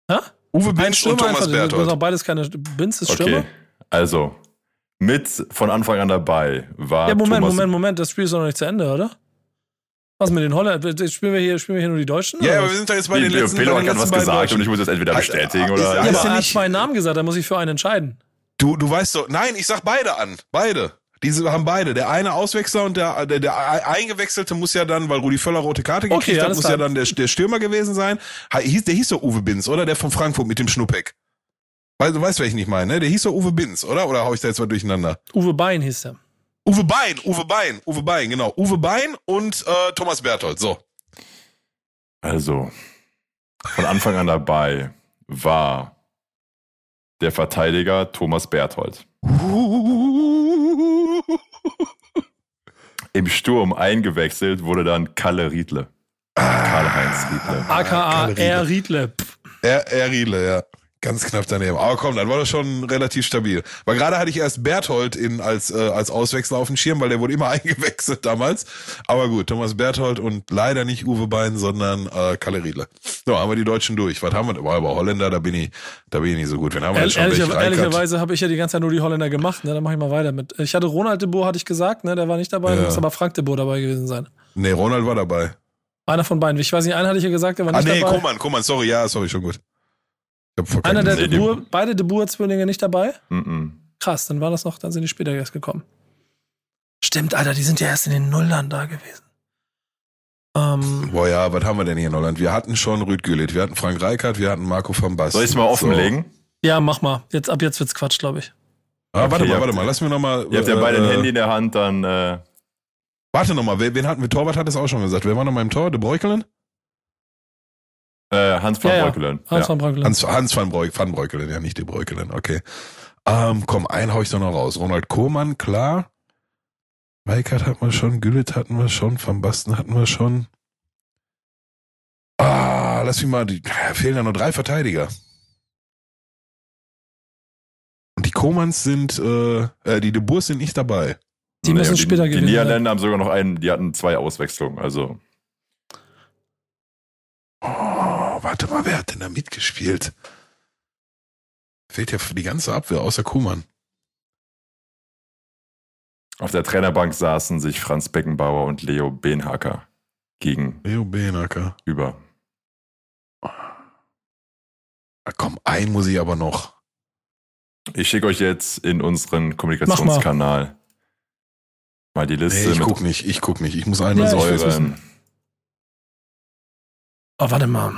Hä? Uwe Binz und Thomas einfach. Das sind Berthold. auch beides keine. Binz ist Stürmer? Okay, also mit von Anfang an dabei war Ja, Moment, Thomas, Moment, Moment. Das Spiel ist doch noch nicht zu Ende, oder? Was mit den Holländern? Spielen wir hier, spielen wir hier nur die Deutschen? Ja, oder aber wir sind doch jetzt bei den Leo letzten, bei hat den gerade was gesagt und Deutschen. ich muss das entweder bestätigen ist- oder. ja, aber ja er hat nicht- zwei Namen gesagt, da muss ich für einen entscheiden. Du, du weißt doch, nein, ich sag beide an. Beide. Diese haben beide. Der eine Auswechsler und der, der, der Eingewechselte muss ja dann, weil Rudi Völler rote Karte Okay, gekriegt hat, alles muss klar. ja dann der, der Stürmer gewesen sein. Ha- Hieß, der hieß doch Uwe Binz, oder? Der von Frankfurt mit dem Schnuppek. Weil, du weißt, wer ich nicht meine, ne? Der hieß doch Uwe Binz, oder? Oder hau ich da jetzt mal durcheinander? Uwe Bein hieß der. Uwe Bein, Uwe Bein, Uwe Bein, genau. Uwe Bein und äh, Thomas Berthold. So. Also, von Anfang an dabei war der Verteidiger Thomas Berthold. Im Sturm eingewechselt wurde dann Kalle Riedle. Karl-Heinz Riedle. AKA Riedle. R. Riedle. Er Riedle, ja. Ganz knapp daneben. Aber komm, dann war das schon relativ stabil. Weil gerade hatte ich erst Berthold in, als, äh, als Auswechsler auf dem Schirm, weil der wurde immer eingewechselt damals. Aber gut, Thomas Berthold und leider nicht Uwe Bein, sondern äh, Kalle Riedle. So, haben wir die Deutschen durch. Was haben wir? Boah, aber Holländer, da bin ich, da bin ich nicht so gut. Wen haben wir Ehr, schon? Reikert? ehrlicherweise habe ich ja die ganze Zeit nur die Holländer gemacht. Ne? Dann mache ich mal weiter mit. Ich hatte Ronald de Boer, hatte ich gesagt, ne? der war nicht dabei. Ja. Muss aber Frank de Boer dabei gewesen sein. Nee, Ronald war dabei. Einer von beiden. Ich weiß nicht, einen hatte ich ja gesagt, der war Ah, nicht nee, dabei. Kummern, Kummern, sorry, ja, sorry, schon gut. Einer der de Boer, beide de Boer-Zwillinge nicht dabei? Mhm. Krass, dann war das noch, dann sind die später erst gekommen. Stimmt, Alter, die sind ja erst in den Nullern da gewesen. Ähm, Boah, ja, was haben wir denn hier in Holland? Wir hatten schon Rüd Güllit, wir hatten Frank Reichardt, wir hatten Marco van Basten. Soll ich es mal offenlegen? ja, mach mal. Jetzt, ab jetzt wird's Quatsch, glaube ich. Ah, warte Okay, mal, ihr warte mal, lass mir noch mal. Ihr habt ja äh, beide ein Handy in der Hand, dann äh, Warte noch mal, wen, wen hatten wir? Torwart hat es auch schon gesagt. Wer war noch mal im Tor? De Breukelen? Äh, Hans van Ja, ja. Breukelen. Hans Ja. van Breukelen. Hans, Hans van, Breuk, van Breukelen, ja, nicht De Breukelen, okay. Ähm, komm, einen hau ich doch noch raus. Ronald Kohlmann, klar. Reichardt hatten wir schon, Güllit hatten wir schon, Van Basten hatten wir schon. Ah, lass mich mal, die, fehlen ja noch drei Verteidiger. Und die Kohlmanns sind, äh, äh, die De Boers sind nicht dabei. Die müssen und später die, die gewesen Niederländer haben sogar noch einen, die hatten zwei Auswechslungen. Also Oh, warte mal, wer hat denn da mitgespielt? Fehlt ja für die ganze Abwehr, außer Kuhmann. auf der Trainerbank saßen sich Franz Beckenbauer und Leo Benhacker gegenüber. Leo Benacker. Ah, komm, einen muss ich aber noch. Ich schicke euch jetzt in unseren Kommunikationskanal mal. die Liste. Nee, ich guck nicht, ich guck nicht. Ich muss einen Ja, wissen. Oh, warte mal.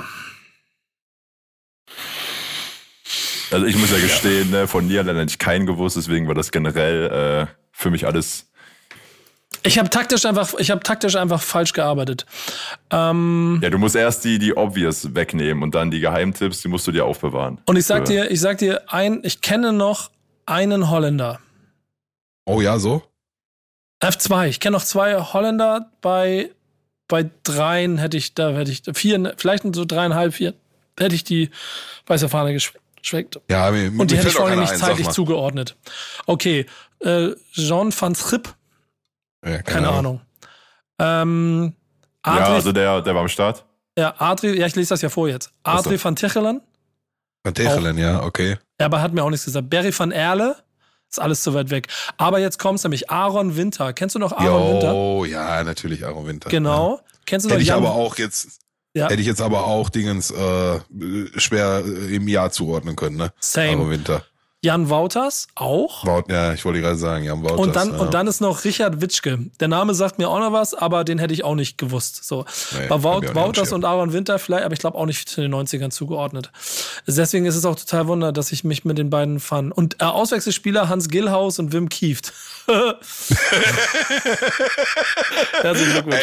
Also ich muss ja gestehen, ne, von Niederländern hätte ich keinen gewusst, deswegen war das generell äh, für mich alles. Ich habe taktisch einfach, ich habe taktisch einfach falsch gearbeitet. Ähm, Ja, du musst erst die, die obvious wegnehmen und dann die Geheimtipps, die musst du dir aufbewahren. und ich sag Für- dir, ich sag dir, ein, ich kenne noch einen Holländer. Oh ja, so? F2. Ich kenne noch zwei Holländer. Bei, bei dreien hätte ich, da hätte ich, vier, vielleicht so dreieinhalb, vier, hätte ich die weiße Fahne geschwenkt. Ja, mir, Und die hätte ich auch keiner nicht ein, zeitlich zugeordnet. Okay, äh, Jean van Schip, Ja, keine Ahnung. Ähm, Ja, Adrie, also der, der war am Start. ja, Adrie, ja, ich lese das ja vor jetzt. So. Adrie van Tichelen, Van Techelen, ja, okay. ja, aber hat mir auch nichts gesagt. Barry van Erle, ist alles zu weit weg. Aber jetzt kommt's nämlich Aaron Winter. Kennst du noch Aaron Winter? Jo, ja, natürlich Aaron Winter. Genau. Kennst du noch Hätte ich Jan- aber auch jetzt, Ja. hätte ich jetzt aber auch Dingens äh, schwer äh, im Jahr zuordnen können, ne? Same. Aaron Winter. Jan Wouters auch. Wout, ja, ich wollte gerade sagen, Jan Wouters. Und dann, ja. und dann ist noch Richard Witschke. Der Name sagt mir auch noch was, aber den hätte ich auch nicht gewusst. So. Nee, Bei Wout, Wouters und Aaron Winter vielleicht, aber ich glaube auch nicht zu den 90ern zugeordnet. Deswegen ist es auch total wunder, dass ich mich mit den beiden fand. Und äh, Auswechselspieler Hans Gillhaus und Wim Kieft. Herzlichen Glückwunsch.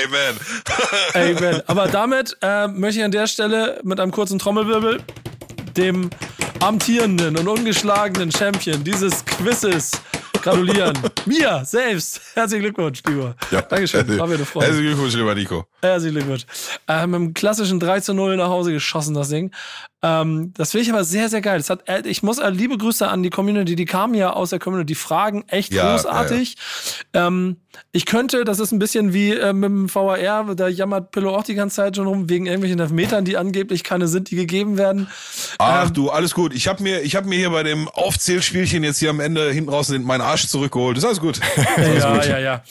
Amen. Amen. Aber damit äh, möchte ich an der Stelle mit einem kurzen Trommelwirbel dem amtierenden und ungeschlagenen Champion dieses Quizzes gratulieren. Mir selbst. Herzlichen Glückwunsch, lieber. Ja. Dankeschön. War mir eine Freude. Herzlichen Glückwunsch, lieber Nico. Herzlichen Glückwunsch. Äh, mit einem klassischen 3 zu 0 nach Hause geschossen, das Ding. Ähm, das finde ich aber sehr, sehr geil. Das hat, äh, ich muss äh, liebe Grüße an die Community, die kamen ja aus der Community, die Fragen echt Ja, großartig. Ähm, ich könnte, das ist ein bisschen wie äh, mit dem VAR, da jammert Pillow auch die ganze Zeit schon rum, wegen irgendwelchen Elfmetern, die angeblich keine sind, die gegeben werden. Ach Ähm, du, alles gut. Ich habe mir, ich habe mir hier bei dem Aufzählspielchen jetzt hier am Ende hinten raus meinen Arsch zurückgeholt. Ist alles gut. Ja, ja, ja.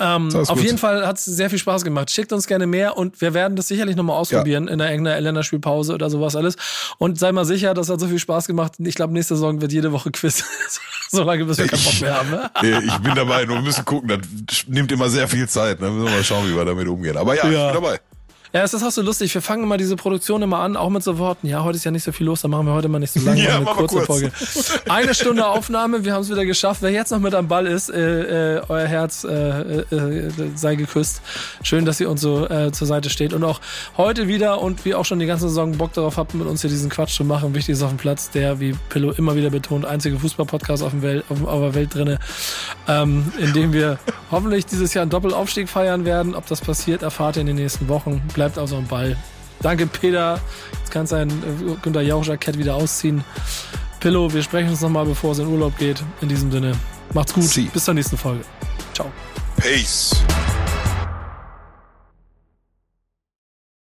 Ähm, auf gut. jeden Fall hat es sehr viel Spaß gemacht. Schickt uns gerne mehr und wir werden das sicherlich nochmal ausprobieren in der irgendeiner Länderspielpause oder sowas alles. Und sei mal sicher, das hat so viel Spaß gemacht. Ich glaube, nächste Saison wird jede Woche Quiz. so lange, bis wir keinen Bock mehr haben. Ne? Ich bin dabei, nur wir müssen gucken. Das nimmt immer sehr viel Zeit. Ne? Müssen wir mal schauen, wie wir damit umgehen. Aber ja, Ja. ich bin dabei. Ja, es ist auch so lustig. Wir fangen immer diese Produktion immer an, auch mit so Worten. Ja, heute ist ja nicht so viel los, dann machen wir heute mal nicht so lange, Ja, eine kurze kurz. Folge. Eine Stunde Aufnahme, wir haben es wieder geschafft. Wer jetzt noch mit am Ball ist, äh, äh, euer Herz äh, äh, sei geküsst. Schön, dass ihr uns so äh, zur Seite steht und auch heute wieder und wie auch schon die ganze Saison Bock darauf habt, mit uns hier diesen Quatsch zu machen. Wichtig ist auf dem Platz, der, wie Pillow immer wieder betont, einzige Fußball-Podcast auf, Welt, auf, auf der Welt drinne, ähm, in dem wir hoffentlich dieses Jahr einen Doppelaufstieg feiern werden. Ob das passiert, erfahrt ihr in den nächsten Wochen. Bleibt also am Ball. Danke, Peter. Jetzt kann sein äh, Günter Jauch-Jackett wieder ausziehen. Pillow, wir sprechen uns nochmal, bevor es in Urlaub geht. In diesem Sinne, macht's gut. Sie. Bis zur nächsten Folge. Ciao. Peace.